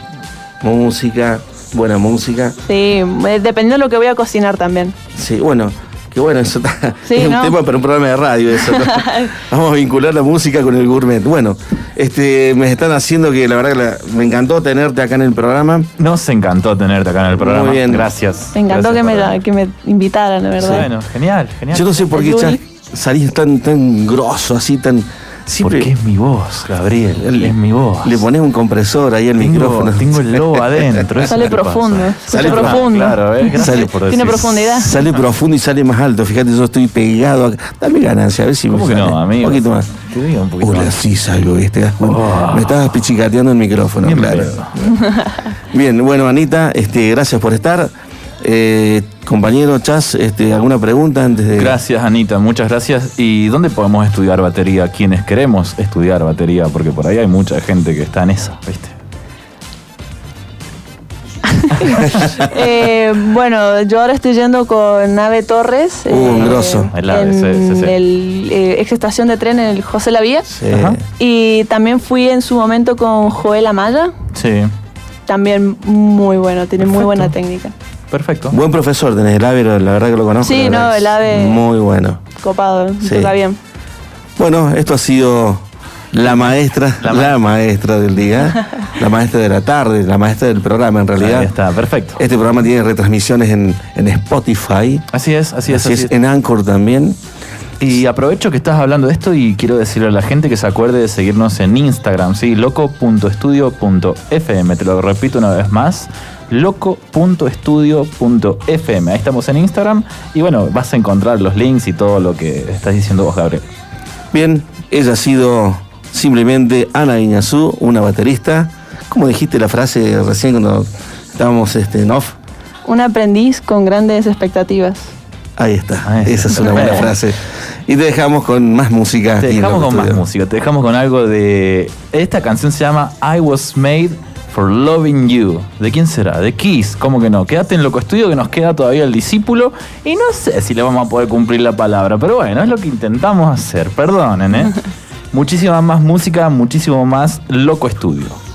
Música, buena música. sí, eh, dependiendo de lo que voy a cocinar también. Sí, bueno, que bueno, eso está- Sí, es un ¿no? tema para un programa de radio eso. ¿no? Vamos a vincular la música con el gourmet. Bueno, este, me están haciendo que la verdad que la- me encantó tenerte acá en el programa. Nos encantó tenerte acá en el programa. Muy bien. Gracias. Me encantó Gracias que me, que me invitaran, de verdad. Bueno, genial, genial. Yo no sé por qué salís tan, tan grosso, así tan. Siempre Porque es mi voz, Gabriel. le- es mi voz. Le pones un compresor ahí al tengo, micrófono. tengo el lobo adentro. Sale profundo, sale profundo. Claro, ¿eh? gracias Sale- por Tiene profundidad. Sale profundo y sale más alto. Fíjate, yo estoy pegado acá. Dame ganancia, a ver si ¿Cómo me que sale. no, amigo? Un poquito más. Te digo un poquito Hola, más. sí salgo, ¿viste? ¿Te das cuenta? Oh. Me estabas pichicateando el micrófono, Bien claro. Bien, bueno, Anita, este, gracias por estar. Eh, compañero Chas, este, ¿alguna pregunta antes de.? Gracias, Anita, muchas gracias. ¿Y dónde podemos estudiar batería? Quienes queremos estudiar batería, porque por ahí hay mucha gente que está en esa, ¿viste? Eh, bueno, yo ahora estoy yendo con Nave Torres. Uh, un grosso. El AVE, en sí, sí, sí. el eh, ex estación de tren en el José Lavía. Y también fui en su momento con Joel Amaya. Sí, También muy bueno, tiene muy buena técnica. Perfecto. Buen profesor tenés, el AVE, la verdad que lo conozco. Sí, no, el AVE- Muy bueno. Copado, Sí. toca bien. Bueno, esto ha sido la maestra, la, La ma- maestra del día, la maestra de la tarde, la maestra del programa en realidad. Ahí está, perfecto. Este programa tiene retransmisiones en, en Spotify, Así es, así es. así es, en Anchor también. Y aprovecho que estás hablando de esto y quiero decirle a la gente que se acuerde de seguirnos en Instagram, ¿sí? loco.estudio.fm. Te lo repito una vez más, loco.studio.fm. Ahí estamos en Instagram y bueno, vas a encontrar los links y todo lo que estás diciendo vos, Gabriel. Bien, ella ha sido simplemente Ana Iñazú, una baterista. Como dijiste la frase recién cuando estábamos este, en off? Un aprendiz con grandes expectativas. Ahí está. Ah, esa es una buena frase. Y te dejamos con más música. Te dejamos con más música. Te dejamos con algo de. Esta canción se llama I Was Made for Loving You. ¿De quién será? De Kiss. ¿Cómo que no? Quédate en loco estudio que nos queda todavía el discípulo. Y no sé si le vamos a poder cumplir la palabra. Pero bueno, es lo que intentamos hacer. Perdonen, ¿eh? Muchísima más música, muchísimo más loco estudio.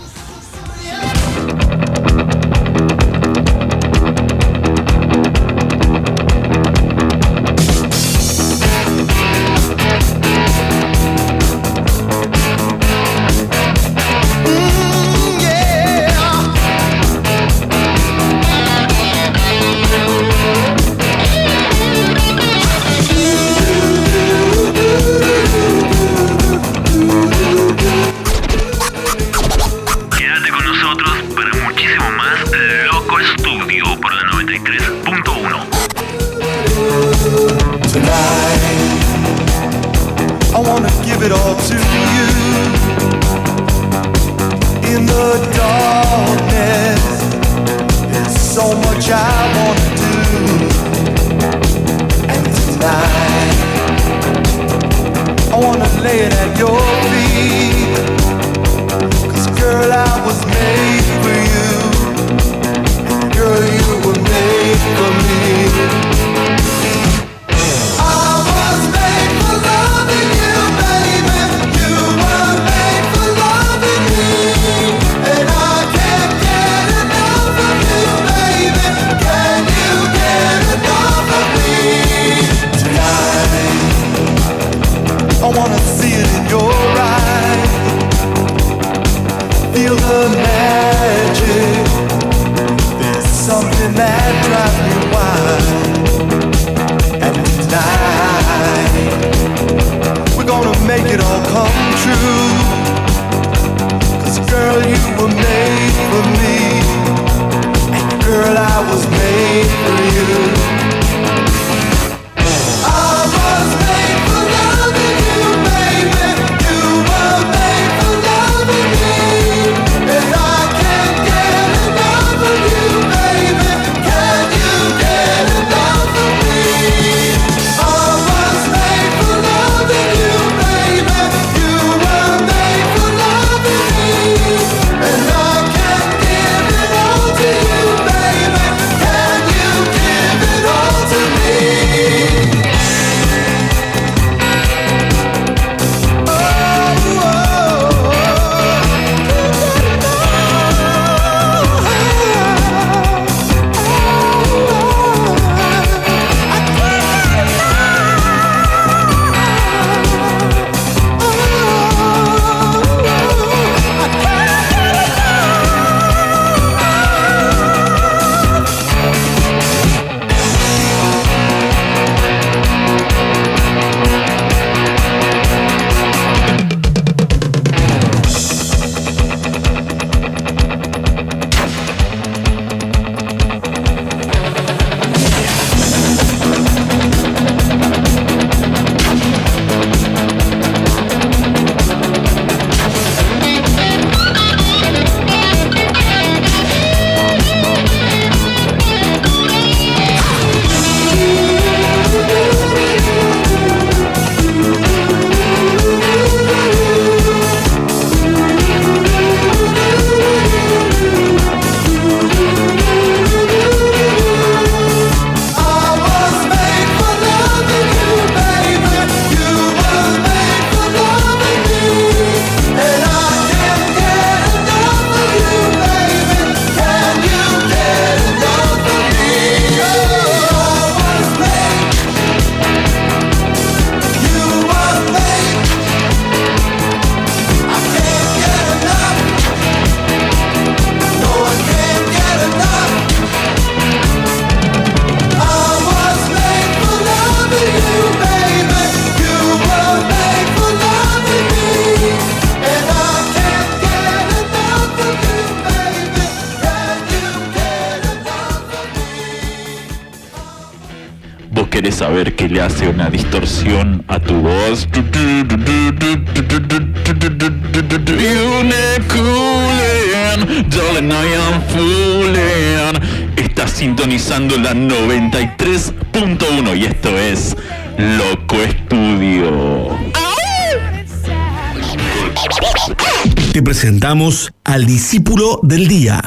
Discípulo del día.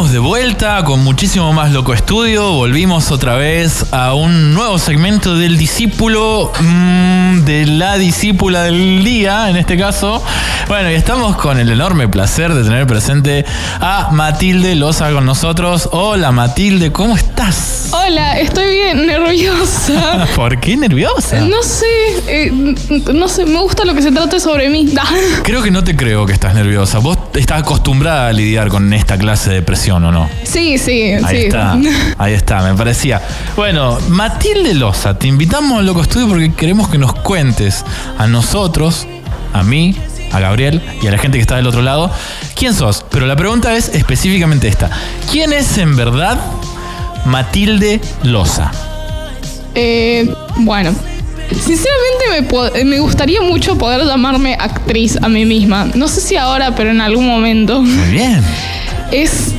Estamos de vuelta con muchísimo más Loco Estudio. Volvimos otra vez a un nuevo segmento del discípulo, mm, de la discípula del día, en este caso. Bueno, y estamos con el enorme placer de tener presente a Matilde Loza con nosotros. Hola Matilde, ¿cómo estás? Hola, estoy bien nerviosa. ¿Por qué nerviosa? No sé, eh, no sé, me gusta lo que se trate sobre mí. Creo que no te creo que estás nerviosa. Vos estás acostumbrada a lidiar con esta clase de presión, ¿o no? Sí, sí, Ahí sí. está, ahí está, me parecía. Bueno, Matilde Loza, te invitamos al Loco Estudio porque queremos que nos cuentes a nosotros, a mí, a Gabriel y a la gente que está del otro lado, quién sos. Pero la pregunta es específicamente esta. ¿Quién es en verdad Matilde Loza? Eh, bueno, sinceramente me, po- me gustaría mucho poder llamarme actriz a mí misma. No sé si ahora, pero en algún momento. Muy bien. Es,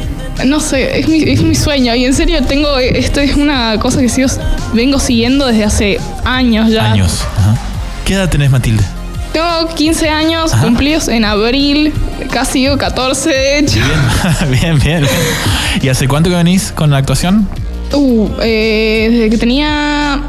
no sé, es mi, es mi sueño. Y en serio, tengo, esto es una cosa que sigo, vengo siguiendo desde hace años ya. Años. Ajá. ¿Qué edad tenés, Matilde? Tengo 15 años Ajá. cumplidos en abril, casi digo 14 de hecho. Bien, bien, bien. ¿Y hace cuánto que venís con la actuación? Uh, eh, desde que tenía.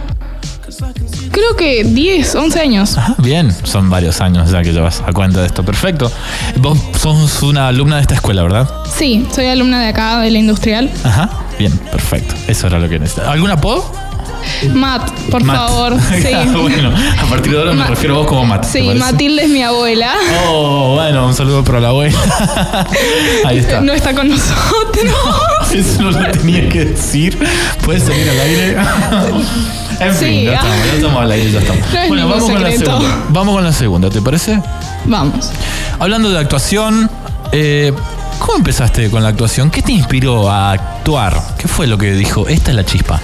Creo que 10, 11 años. Ajá, bien. Son varios años ya que llevas a cuenta de esto. Perfecto. Vos sos una alumna de esta escuela, ¿verdad? Sí, soy alumna de acá, de la industrial. Ajá. Bien, perfecto. Eso era lo que necesitaba. ¿Algún apodo? Matt, por Matt. favor. Sí. bueno, a partir de ahora me refiero a vos como Matt. ¿te Sí? Matilde es mi abuela. Oh, bueno, un saludo para la abuela. Ahí está. No está con nosotros. Eso no lo tenía que decir. Puedes salir al aire. En fin, Sí, ah. estamos, ya estamos al aire, ya estamos. No es bueno, ningún vamos con la secreto. segunda. Vamos con la segunda, ¿te parece? Vamos. Hablando de actuación, eh, ¿cómo empezaste con la actuación? ¿Qué te inspiró a actuar? ¿Qué fue lo que dijo? Esta es la chispa.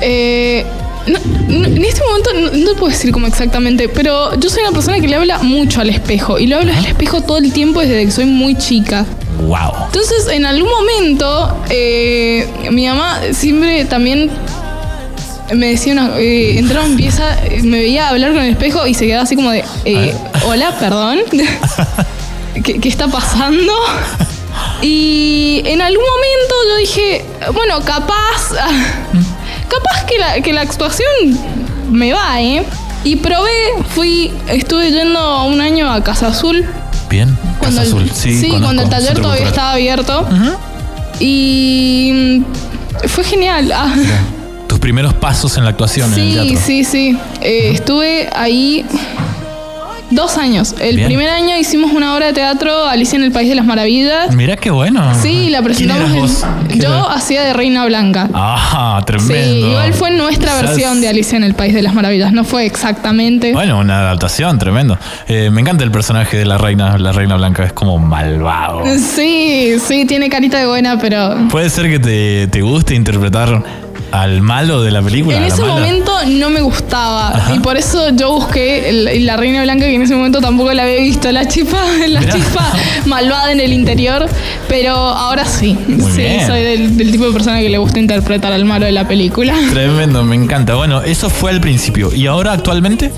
Eh, no- no- en este momento no, no puedo decir como exactamente, pero yo soy una persona que le habla mucho al espejo. Y lo hablo al espejo todo el tiempo desde que soy muy chica. Wow. Entonces, en algún momento, eh, mi mamá siempre también me decía una. eh, entraba en pieza, me veía hablar con el espejo y se quedaba así como de. eh, Hola, perdón. ¿Qué, qué está pasando? Y en algún momento yo dije, bueno, capaz. Capaz que la, que la actuación me va, ¿eh? Y probé, fui, estuve yendo un año a Casa Azul. Bien. Cuando Casa el, Azul. Sí, sí, conozco, cuando el taller todavía Cultural. estaba abierto. Y mm, fue genial. Ah, Tus primeros pasos en la actuación en el sí, teatro. sí, sí. Eh, Estuve ahí dos años. El Bien. primer año hicimos una obra de teatro, Alicia en el País de las Maravillas. Mira qué bueno. Sí, la ¿Quién presentamos. eras en- vos? ¿Qué yo era? hacía de Reina Blanca. Ah, Sí, tremendo. igual fue nuestra versión de Alicia en el País de las Maravillas. No fue exactamente. Bueno, una adaptación, tremendo. Eh, me encanta el personaje de la reina, la reina blanca, es como malvado. Sí, sí, tiene carita de buena, pero Puede ser que te, te guste interpretar al malo de la película. En ese mala. momento no me gustaba y por eso yo busqué el- la Reina Blanca que en ese momento tampoco la había visto, la chispa, la Mirá. chispa malvada en el interior, pero ahora sí, Muy sí, bien. soy del, del tipo de persona que le gusta interpretar al malo de la película. Tremendo, me encanta. Bueno, eso fue al principio. ¿Y ahora actualmente?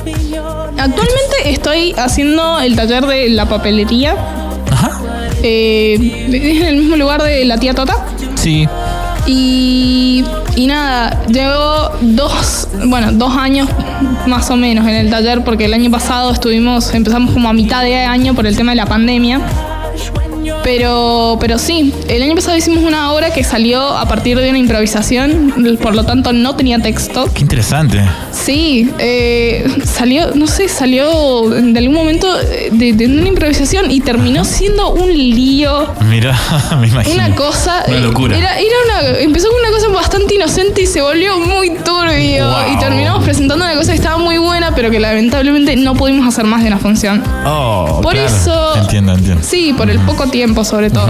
Actualmente estoy haciendo el taller de la papelería, Ajá. eh, en el mismo lugar de la tía Tota. Sí. Y, y nada, llevo dos, bueno, dos años más o menos en el taller porque el año pasado estuvimos, empezamos como a mitad de año por el tema de la pandemia. Pero, pero sí, el año pasado hicimos una obra que salió a partir de una improvisación, por lo tanto no tenía texto. Qué interesante. Sí, eh, salió, no sé, salió de algún momento de, de una improvisación y terminó siendo un lío. Mira, me imagino. Una cosa. Una eh, locura. Era, era una, empezó con una cosa bastante inocente y se volvió muy turbio. Wow. Y terminamos presentando una cosa que estaba muy buena, pero que lamentablemente no pudimos hacer más de una función. Oh, Por claro. eso. Entiendo, entiendo. Sí, por el poco tiempo sobre todo.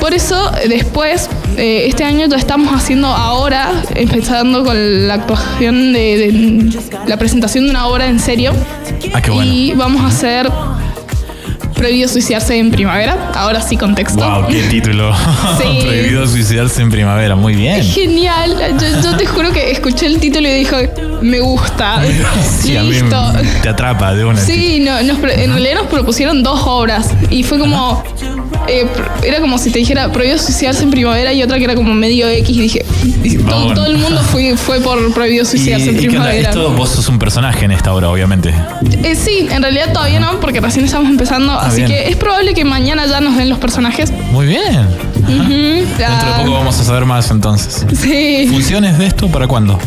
Por eso, después, eh, este año ya estamos haciendo ahora, empezando con la actuación de, de la presentación de una obra en serio. Ah, qué bueno. Y vamos a hacer Prohibido suicidarse en primavera. Ahora sí, contexto. Wow, qué título. Sí. Prohibido suicidarse en primavera. Muy bien. Es genial. Yo, yo te juro que escuché el título y dije, me gusta. Sí, a mí Listo. te atrapa de una. Sí, no, nos en realidad nos propusieron dos obras y fue como. Eh, era como si te dijera prohibido suicidarse en primavera y otra que era como medio X y dije. y todo, el mundo fue, fue por prohibido ¿Y, suicidarse en y primavera. Esto, vos sos un personaje en esta obra, obviamente. Eh, sí, en realidad todavía no, porque recién estamos empezando, así Ah, bien. que es probable que mañana ya nos den los personajes. Muy bien. Dentro de poco vamos a saber más entonces. Sí. ¿Funciones de esto para cuándo?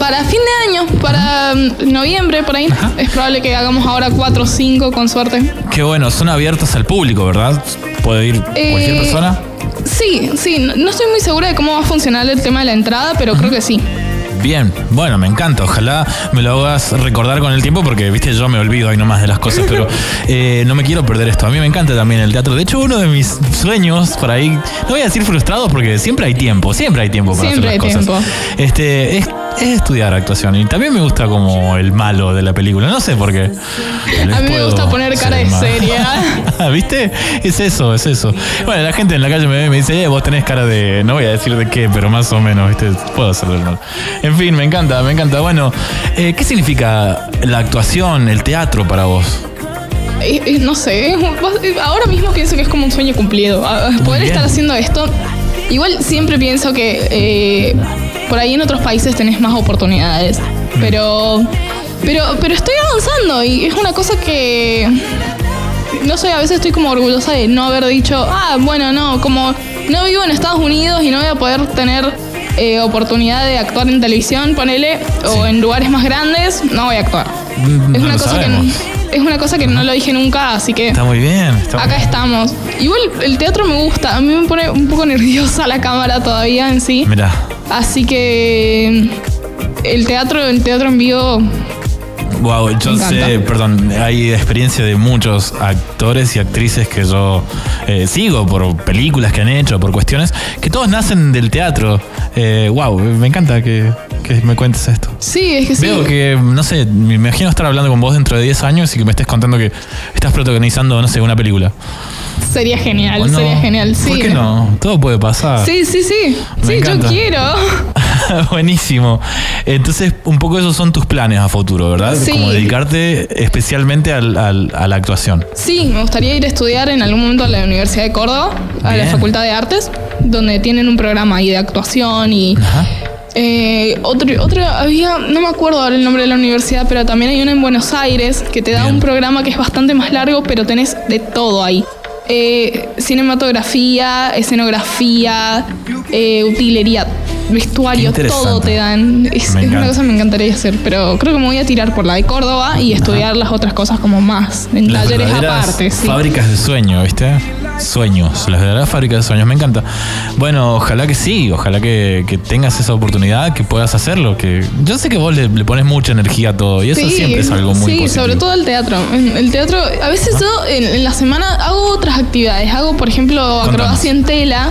Para fin de año, para mm, noviembre, por ahí. Es probable que hagamos ahora cuatro o cinco con suerte. Qué bueno, son abiertas al público, ¿verdad? ¿Puede ir cualquier Eh, persona? Sí, sí, no no estoy muy segura de cómo va a funcionar el tema de la entrada, pero creo que sí. Bien, bueno, me encanta. Ojalá me lo hagas recordar con el tiempo porque, viste, yo me olvido ahí nomás de las cosas, pero eh, no me quiero perder esto. A mí me encanta también el teatro. De hecho, uno de mis sueños por ahí, no voy a decir frustrados porque siempre hay tiempo, siempre hay tiempo para Siempre hacer hay las cosas. Este, es, es estudiar actuación y también me gusta como el malo de la película. No sé por qué. A mí me gusta poner cara de seria. ¿Viste? Es eso, es eso. Bueno, la gente en la calle me ve y me dice, eh, vos tenés cara de. No voy a decir de qué, pero más o menos, ¿viste? Puedo hacerlo. En fin, me encanta, me encanta. Bueno, eh, ¿qué significa la actuación, el teatro para vos? Eh, eh, no sé, ahora mismo pienso que es como un sueño cumplido. a- a Poder bien. estar haciendo esto. Igual siempre pienso que eh, por ahí en otros países tenés más oportunidades. Pero, pero, pero estoy avanzando y es una cosa que. No sé, a veces estoy como orgullosa de no haber dicho, ah, bueno, no, como no vivo en Estados Unidos y no voy a poder tener eh, oportunidad de actuar en televisión, ponele, o en lugares más grandes, no voy a actuar. Mm, Es una, cosa sabemos. que, es una cosa que no lo dije nunca, así que Está muy bien. Está acá bien. estamos. Igual el teatro me gusta, a mí me pone un poco nerviosa la cámara todavía en sí. Mirá. Así que el teatro, el teatro en vivo, Wow, yo sé, perdón, hay experiencia de muchos actores y actrices que yo eh, sigo por películas que han hecho, por cuestiones, que todos nacen del teatro. Eh, wow, me encanta que, que me cuentes esto. sí, es que sí. Veo que, no sé, me imagino estar hablando con vos dentro de 10 años y que me estés contando que estás protagonizando, no sé, una película. Sería genial, sería genial, sí. ¿Por qué no? Todo puede pasar. Sí, sí, sí. Me Sí, encanta. yo quiero. Buenísimo. Entonces, un poco esos son tus planes a futuro, ¿verdad? Sí. Como dedicarte especialmente al- al- a la actuación. Sí, me gustaría ir a estudiar en algún momento a la Universidad de Córdoba, a la. Facultad de Artes, donde tienen un programa ahí de actuación y Ajá. Eh, otro, otro, había, no me acuerdo ahora el nombre de la universidad, pero también hay una en Buenos Aires que te da Bien. un programa que es bastante más largo, pero tenés de todo ahí. Eh, cinematografía, escenografía, eh, utilería, vestuario, todo te dan. Es, una cosa que me encantaría hacer, pero creo que me voy a tirar por la de Córdoba y estudiar las otras cosas como más, en Las talleres aparte. Sí. Fábricas de sueño, ¿viste? Sueños, las verdaderas fábricas de sueños, me encanta. Bueno, ojalá que sí, ojalá que, que tengas esa oportunidad, que puedas hacerlo. Que yo sé que vos le, le pones mucha energía a todo y eso Sí, siempre es algo muy Sí, positivo. sobre todo el teatro. El teatro, a veces yo en, en la semana hago otras actividades. Hago, por ejemplo, acrobacia en tela.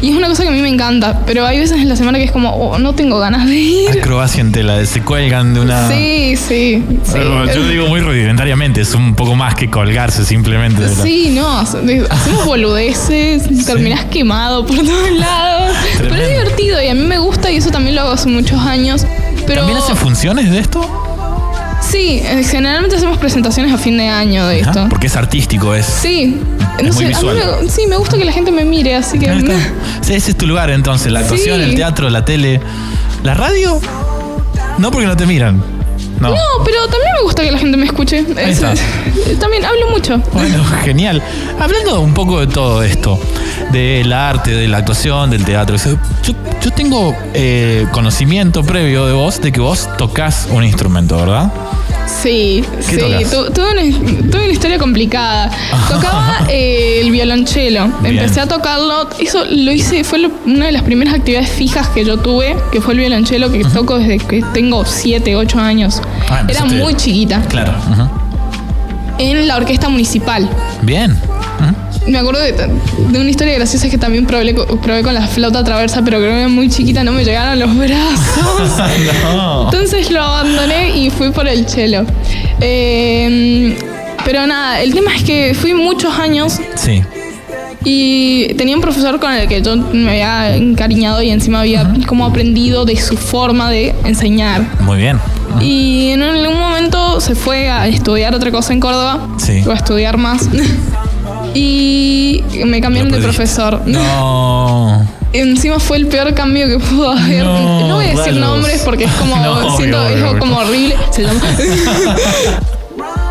Y es una cosa que a mí me encanta. Pero hay veces en la semana que es como, oh, no tengo ganas de ir. Acrobacia en tela, se cuelgan de una. Sí, sí. sí. Pero Yo digo muy rudimentariamente, es un poco más que colgarse simplemente. de la- Sí, no, hacemos boludeces, terminás quemado por todos lados. Pero es divertido y a mí me gusta y eso también lo hago hace muchos años. Pero ¿También hacen funciones de esto? sí, eh, generalmente hacemos presentaciones a fin de año de Ajá, esto. Porque es artístico, es. Sí, Es no muy sé, a mí visual. me, sí, me gusta que la gente me mire, así que... Sí, ese es tu lugar entonces, la actuación, Sí. el teatro, la tele. ¿La radio? No porque no te miran. No. No, pero también me gusta que la gente me escuche. Ahí Es- está. también hablo mucho. Bueno, genial. Hablando un poco de todo esto, del arte, de la actuación, del teatro, yo, yo tengo eh, conocimiento previo de vos de que vos tocas un instrumento, ¿verdad? Sí, ¿Qué sí, tu- tuve una, tuve una historia complicada. Tocaba eh, el violonchelo. Bien. Empecé a tocarlo. Eso lo hice, fue lo- una de las primeras actividades fijas que yo tuve, que fue el violonchelo, que toco desde que tengo 7, 8 años. Ah, Era muy chiquita. Claro. En la orquesta municipal. Bien. Me acuerdo de, de una historia graciosa que también probé, probé con la flauta traversa, pero creo que era muy chiquita, no me llegaron los brazos. no. Entonces lo abandoné y fui por el chelo. Eh, pero nada, el tema es que fui muchos años Sí. y tenía un profesor con el que yo me había encariñado y encima había como aprendido de su forma de enseñar. Muy bien. Y en algún momento se fue a estudiar otra cosa en Córdoba. Sí. O a estudiar más. y me cambiaron de profesor. No. Encima fue el peor cambio que pudo haber. No, No, voy a decir nombres porque es como. No, siento obvio, es como horrible. Se llama.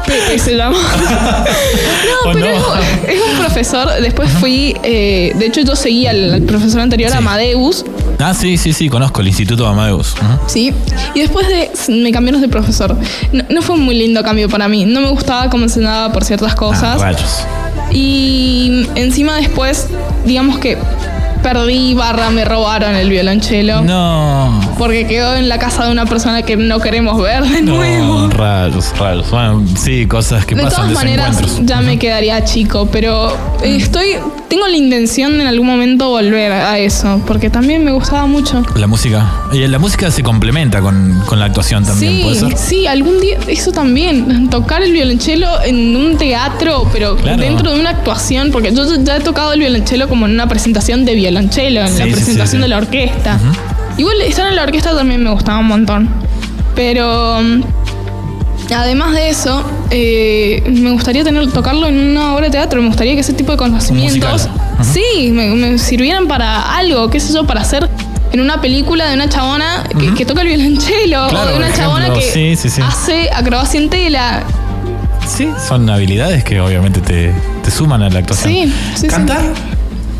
Pepe se llama. No, pero no. Es, es un profesor. Después fui. eh, de hecho, yo seguí al, al profesor anterior, Sí. Amadeus. Ah, sí, sí, sí, conozco el Instituto Amadeus. Ujú. Sí, y después de me cambiaron de profesor. No, no fue un muy lindo cambio para mí. No me gustaba cómo enseñaba por ciertas Ah, cosas. rayos. y encima después, digamos que perdí barra, me robaron el violonchelo. No. Porque quedó en la casa de una persona que no queremos ver de nuevo. No, rayos, rayos. Bueno, sí, cosas que de pasan, todas maneras, ya me quedaría chico, pero eh, estoy, tengo la intención en algún momento volver a eso, porque también me gustaba mucho. La música. Y la música se complementa con, con la actuación también, ¿puede Sí, ser? sí, algún día, eso también, tocar el violonchelo en un teatro, pero Claro. dentro de una actuación, porque yo ya he tocado el violonchelo como en una presentación de violonchelo, en Sí, la sí, presentación sí, de la orquesta. Igual estar en la orquesta también me gustaba un montón, pero mm, además de eso, eh, me gustaría tener tocarlo en una obra de teatro, me gustaría que ese tipo de conocimientos, sí, me, me sirvieran para algo, qué sé yo, para hacer... En una película de una chabona que, que toca el violonchelo Claro, o de una chabona que hace acrobacia en tela. Sí, son habilidades que obviamente te, te suman a la actuación. Sí, sí, sí.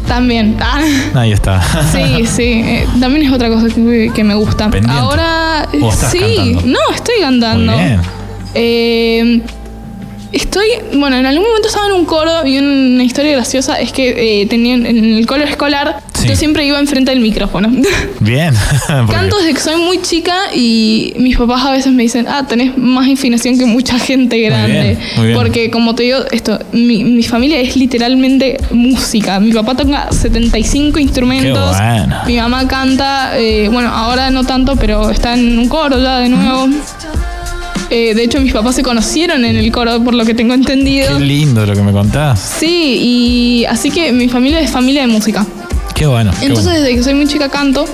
También. Ah, Ahí está. sí, sí. eh, también es otra cosa que, que me gusta. Pendiente. Ahora. ¿O estás sí. cantando? No, estoy cantando. Muy bien. Eh, estoy. Bueno, en algún momento estaba en un coro y una historia graciosa es que eh, tenían en el coro escolar. Sí. Yo siempre iba enfrente del micrófono. Bien. Canto desde que soy muy chica y mis papás a veces me dicen, ah, tenés más afinación que mucha gente grande. bien, muy bien. Porque como te digo, esto, mi, mi familia es literalmente música. Mi papá toca 75 instrumentos. Qué bueno. Mi mamá canta, eh, bueno, ahora no tanto, pero está en un coro ya de nuevo. Eh, de hecho, mis papás se conocieron en el coro, por lo que tengo entendido. Qué lindo lo que me contás. Sí, y así que mi familia es familia de música. Qué bueno. qué Entonces, bueno. desde que soy muy chica canto.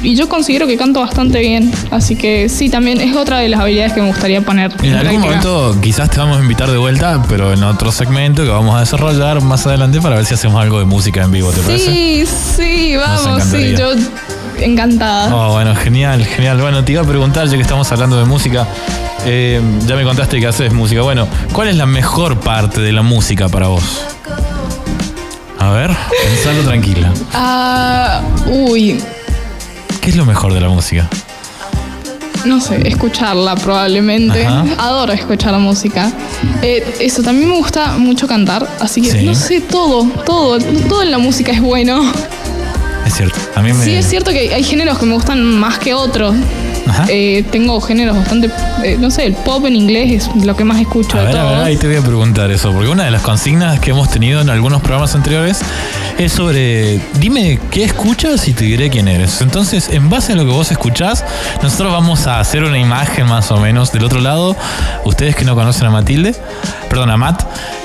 Y yo considero que canto bastante bien. Así que sí, también es otra de las habilidades que me gustaría poner. En en algún práctica. momento quizás te vamos a invitar de vuelta, pero en otro segmento que vamos a desarrollar más adelante para ver si hacemos algo de música en vivo, ¿te parece? Sí, sí, vamos, sí, yo encantada. Oh, bueno, genial, genial. Bueno, te iba a preguntar, ya que estamos hablando de música, eh, ya me contaste que haces música. Bueno, ¿cuál es la mejor parte de la música para vos? A ver, pensalo tranquila. Ah, uy, ¿Qué es lo mejor de la música? no sé, escucharla probablemente. Ajá. Adoro escuchar la música. Eh, eso, también me gusta mucho cantar, así que Sí. no sé, todo, todo, todo en la música es bueno. Es cierto, a mí me... Sí, es cierto que hay géneros que me gustan más que otros. Ajá. Eh, tengo géneros bastante, eh, no sé, el pop en inglés es lo que más escucho A de ver, a ver, todos. ahí te voy a preguntar eso, porque una de las consignas que hemos tenido en algunos programas anteriores es sobre, dime qué escuchas y te diré quién eres. Entonces, en base a lo que vos escuchás, nosotros vamos a hacer una imagen más o menos del otro lado. Ustedes que no conocen a Matilde, perdón, a Matt,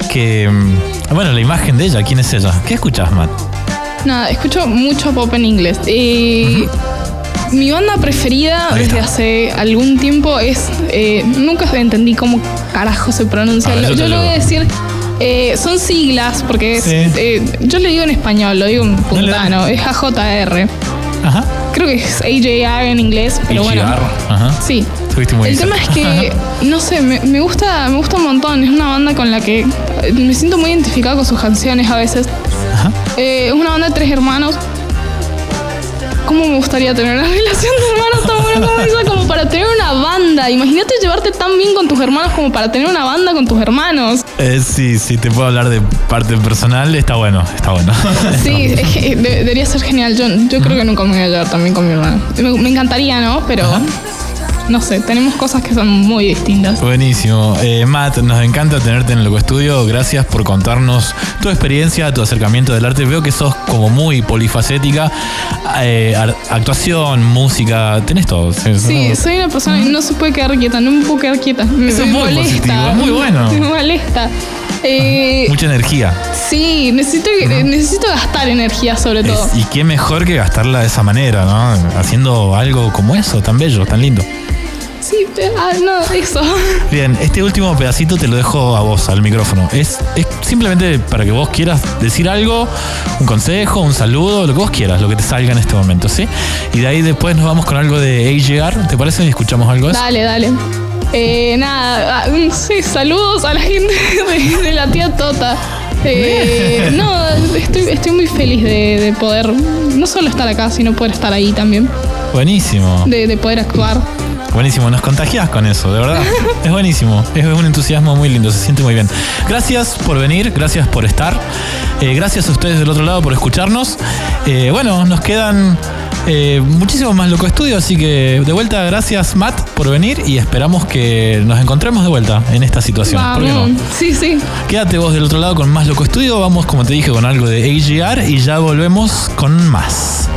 que, mm, bueno, la imagen de ella, ¿quién es ella? ¿Qué escuchás, Matt? Nada, escucho mucho pop en inglés. Eh, Mi banda preferida desde hace algún tiempo es. eh, nunca entendí cómo carajo se pronuncia. Ver, yo yo lo voy a decir. eh, son siglas, porque es, Sí. eh, yo le digo en español, lo digo en puntano, es AJR. Ajá. Creo que es AJR en inglés, pero bueno. HGR, Ajá. Sí. El tema es que, no sé, me, me gusta, me gusta un montón. Es una banda con la que me siento muy identificada con sus canciones a veces. Ajá. Eh, es una banda de tres hermanos. ¿Cómo me gustaría tener una relación de hermanos tan buena como esa? Como para tener una banda. Imagínate llevarte tan bien con tus hermanos como para tener una banda con tus hermanos. Eh, sí, sí, te puedo hablar de parte personal, está bueno, está bueno. Sí, es que de- debería ser genial. Yo, yo creo que nunca me voy a llevar también con mi hermano. Me, me encantaría, ¿no? Pero no sé, tenemos cosas que son muy distintas. Buenísimo. Eh, Matt, nos encanta tenerte en el Estudio. Gracias por contarnos tu experiencia, tu acercamiento del arte. Veo que sos como muy polifacética. Eh, actuación, música, tenés todo. Sí, soy una persona que no se puede quedar quieta, no me puedo quedar quieta. Me, Eso es muy molesta. positivo, es muy bueno. Me molesta. Eh, Mucha energía. sí, necesito, necesito gastar energía sobre todo. Es- y qué mejor que gastarla de esa manera, ¿no? Haciendo algo como eso, tan bello, tan lindo. Sí, ah, no, eso. Bien, este último pedacito te lo dejo a vos, al micrófono. Es, es simplemente para que vos quieras decir algo, un consejo, un saludo, lo que vos quieras, lo que te salga en este momento, ¿sí? Y de ahí después nos vamos con algo de AJR, ¿te parece? Y escuchamos algo de eso. Dale, dale. Eh, nada, ah, mm, sí, saludos a la gente de, de la tía Tota. Eh, no, estoy, estoy muy feliz de, de poder no solo estar acá, sino poder estar ahí también, Buenísimo. de, de poder actuar. Buenísimo, nos contagias con eso, de verdad. Es buenísimo, es un entusiasmo muy lindo, se siente muy bien. Gracias por venir, gracias por estar. Eh, gracias a ustedes del otro lado por escucharnos. Eh, bueno, nos quedan eh, muchísimo más Loco Estudio, así que de vuelta, gracias Matt por venir y esperamos que nos encontremos de vuelta en esta situación. ¿Por qué no? Sí, sí. Quédate vos del otro lado con más Loco Estudio. Vamos, como te dije, con algo de AGR y ya volvemos con más.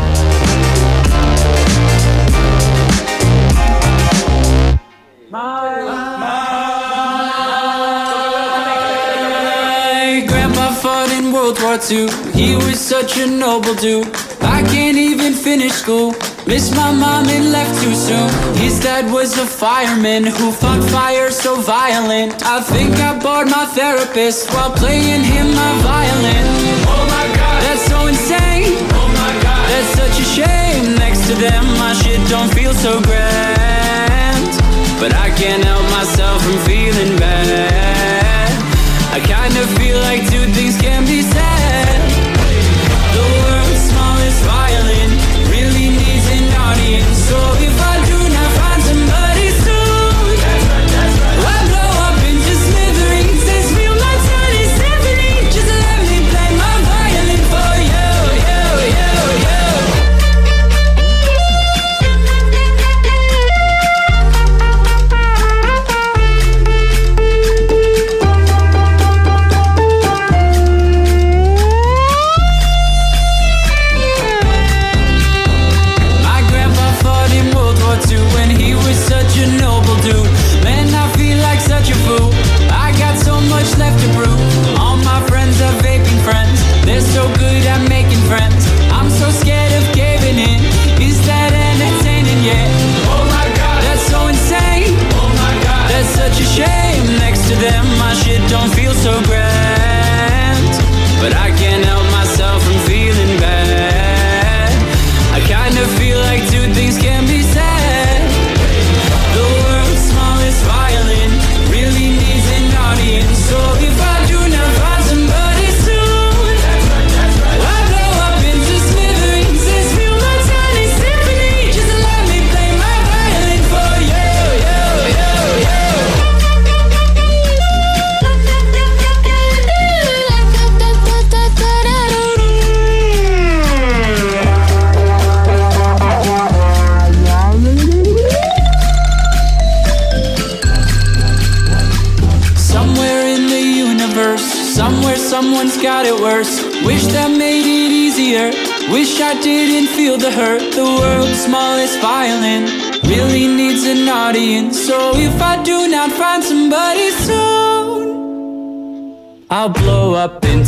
World He was such a noble dude. I can't even finish school. Missed my mom and left too soon. His dad was a fireman who fought fire so violent. I think I bored my therapist while playing him my violin. Oh my god, that's so insane. Oh my god, that's such a shame. Next to them, my shit don't feel so grand. But I can't help myself from feeling bad. I kinda feel like two things can be said.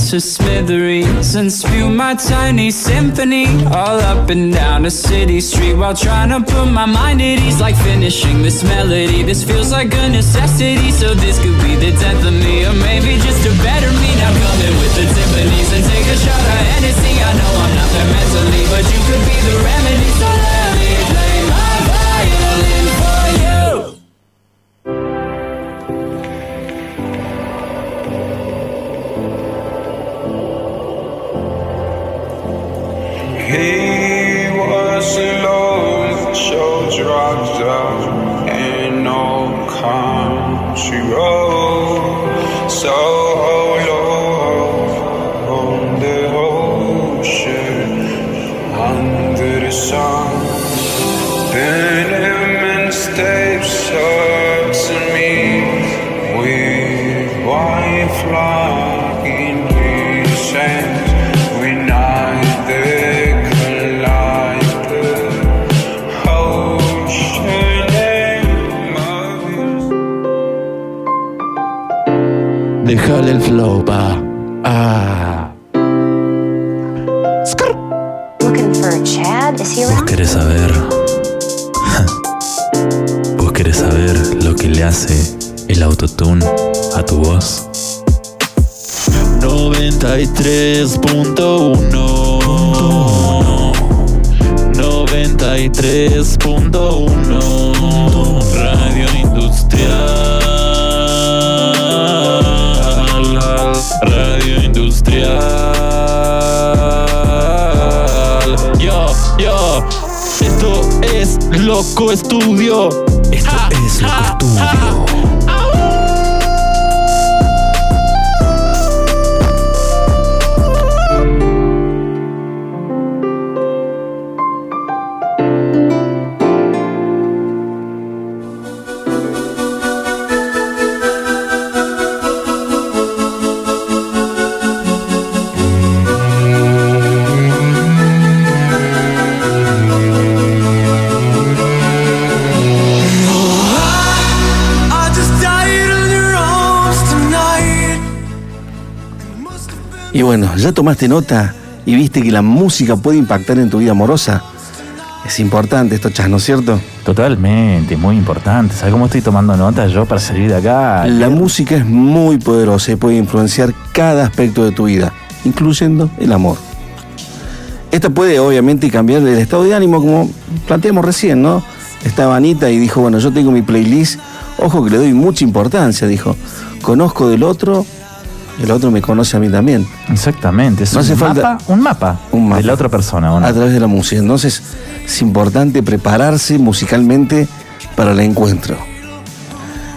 Into smithereens and spew my tiny symphony all up and down a city street while trying to put my mind at ease. Like finishing this melody, this feels like a necessity. So this could be the death of me, or maybe just a better me. Now come in with the Tiffany's and take a shot of Hennessy. I know I'm not there mentally, but you could be the remedy. So El flow, pa. Ah. Looking for Chad? Is he ¿Vos querés saber? ¿Vos querés saber lo que le hace el autotune a tu voz? 93.1 93.1 Radio Industrial Loco Estudio. Esto es Loco Estudio ¿ya tomaste nota y viste que la música puede impactar en tu vida amorosa? Es importante esto, Chas, ¿no es cierto? Totalmente, muy importante. ¿Sabes cómo estoy tomando nota yo para salir de acá? La música es muy poderosa y puede influenciar cada aspecto de tu vida, incluyendo el amor. Esta puede obviamente cambiar el estado de ánimo, como planteamos recién, ¿no? Estaba Anita y dijo, bueno, yo tengo mi playlist, ojo que le doy mucha importancia, dijo, conozco del otro, el otro me conoce a mí también. Exactamente, es No un, hace mapa, falta- un mapa Un mapa. de la otra persona. ¿o no? a través de la música. Entonces es importante prepararse musicalmente para el encuentro.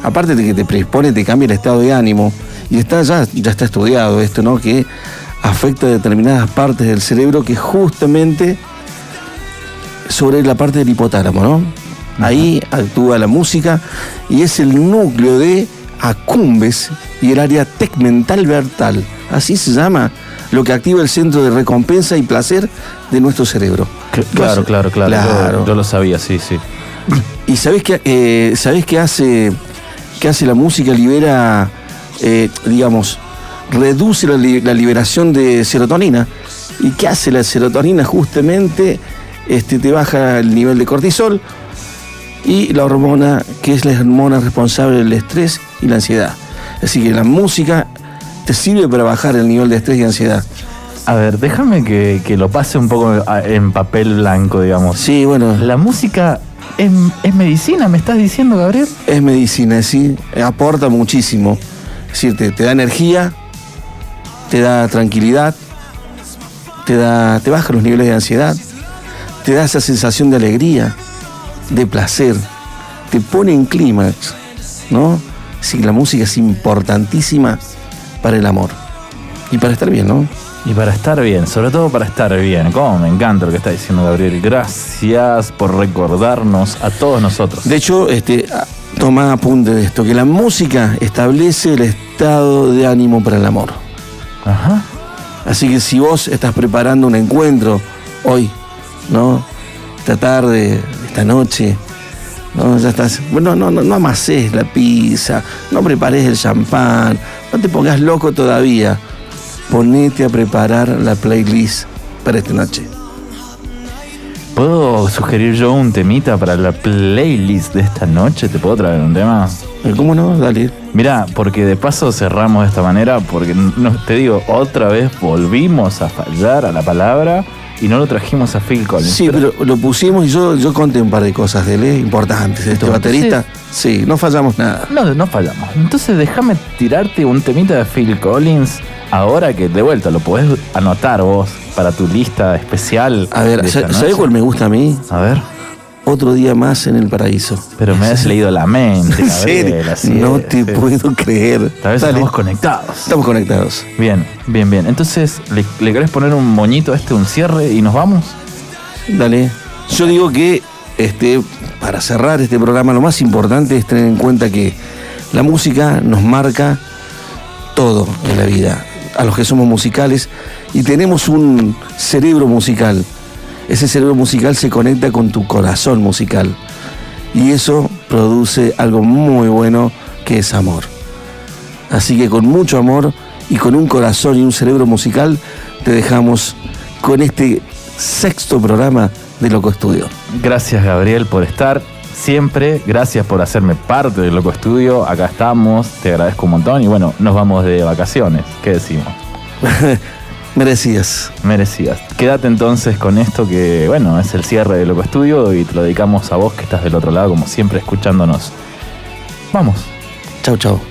Aparte de que te predispone, te cambia el estado de ánimo. Y está ya, ya está estudiado esto, ¿no? Que afecta determinadas partes del cerebro que justamente sobre la parte del hipotálamo, ¿no? Ahí actúa la música y es el núcleo de acumbes y el área tegmental vertal. Así se llama lo que activa el centro de recompensa y placer de nuestro cerebro. Cl- Claro, claro, claro. Claro. Yo, yo lo sabía, sí, sí. ¿Y sabés qué, eh, sabés qué hace, qué hace la música? Libera, eh, digamos, reduce la, la liberación de serotonina. ¿Y qué hace la serotonina? Justamente este, te baja el nivel de cortisol y la hormona, que es la hormona responsable del estrés y la ansiedad. Así que la música te sirve para bajar el nivel de estrés y ansiedad. A ver, déjame que, que lo pase un poco en papel blanco, digamos. Sí, bueno, La música es, es medicina, ¿me estás diciendo, Gabriel? es medicina, sí, aporta muchísimo. Es decir, te, te da energía, te da tranquilidad, te, da, te baja los niveles de ansiedad, te da esa sensación de alegría, de placer, te pone en clímax, ¿no? Sí, la música es importantísima para el amor y para estar bien, ¿no? Y para estar bien, sobre todo para estar bien. Cómo me encanta lo que está diciendo Gabriel. Gracias por recordarnos a todos nosotros. De hecho, este, toma apunte de esto, que la música establece el estado de ánimo para el amor. Ajá. Así que si vos estás preparando un encuentro hoy, ¿no? Esta tarde, esta noche, ¿no? Ya estás. Bueno, no, no, no amasés la pizza, no prepares el champán, no te pongas loco todavía. Ponete a preparar la playlist para esta noche. ¿Puedo sugerir yo un temita para la playlist de esta noche? ¿Te puedo traer un tema? Eh, ¿Cómo no? Dale. Mira, porque de paso cerramos de esta manera, porque no, te digo, otra vez volvimos a fallar a la palabra y no lo trajimos a Phil Collins. Sí, pero lo pusimos y yo, yo conté un par de cosas de él, ¿eh? importantes. Este baterista, sí, no fallamos nada. No, no fallamos. Entonces déjame tirarte un temita de Phil Collins. Ahora que de vuelta lo podés anotar vos para tu lista especial. A ver, de esta ¿sabes noche. cuál me gusta a mí? A ver. Otro día más en el paraíso. Pero me has leído la mente, ¿En serio? No te sí. puedo creer. Tal vez Dale. estamos conectados. Estamos conectados. Bien, bien, bien. Entonces, ¿le, le querés poner un moñito a este, un cierre y nos vamos? Dale. Yo digo que este, para cerrar este programa, lo más importante es tener en cuenta que la música nos marca todo en la vida, a los que somos musicales y tenemos un cerebro musical. Ese cerebro musical se conecta con tu corazón musical y eso produce algo muy bueno que es amor. Así que con mucho amor y con un corazón y un cerebro musical te dejamos con este sexto programa de Loco Estudio. Gracias Gabriel por estar siempre, gracias por hacerme parte del Loco Estudio, acá estamos, te agradezco un montón y bueno, nos vamos de vacaciones, ¿qué decimos? Merecidas. Merecidas. Quédate entonces con esto que, bueno, es el cierre de Loco Estudio y te lo dedicamos a vos que estás del otro lado, como siempre, escuchándonos. Vamos. Chau, chau.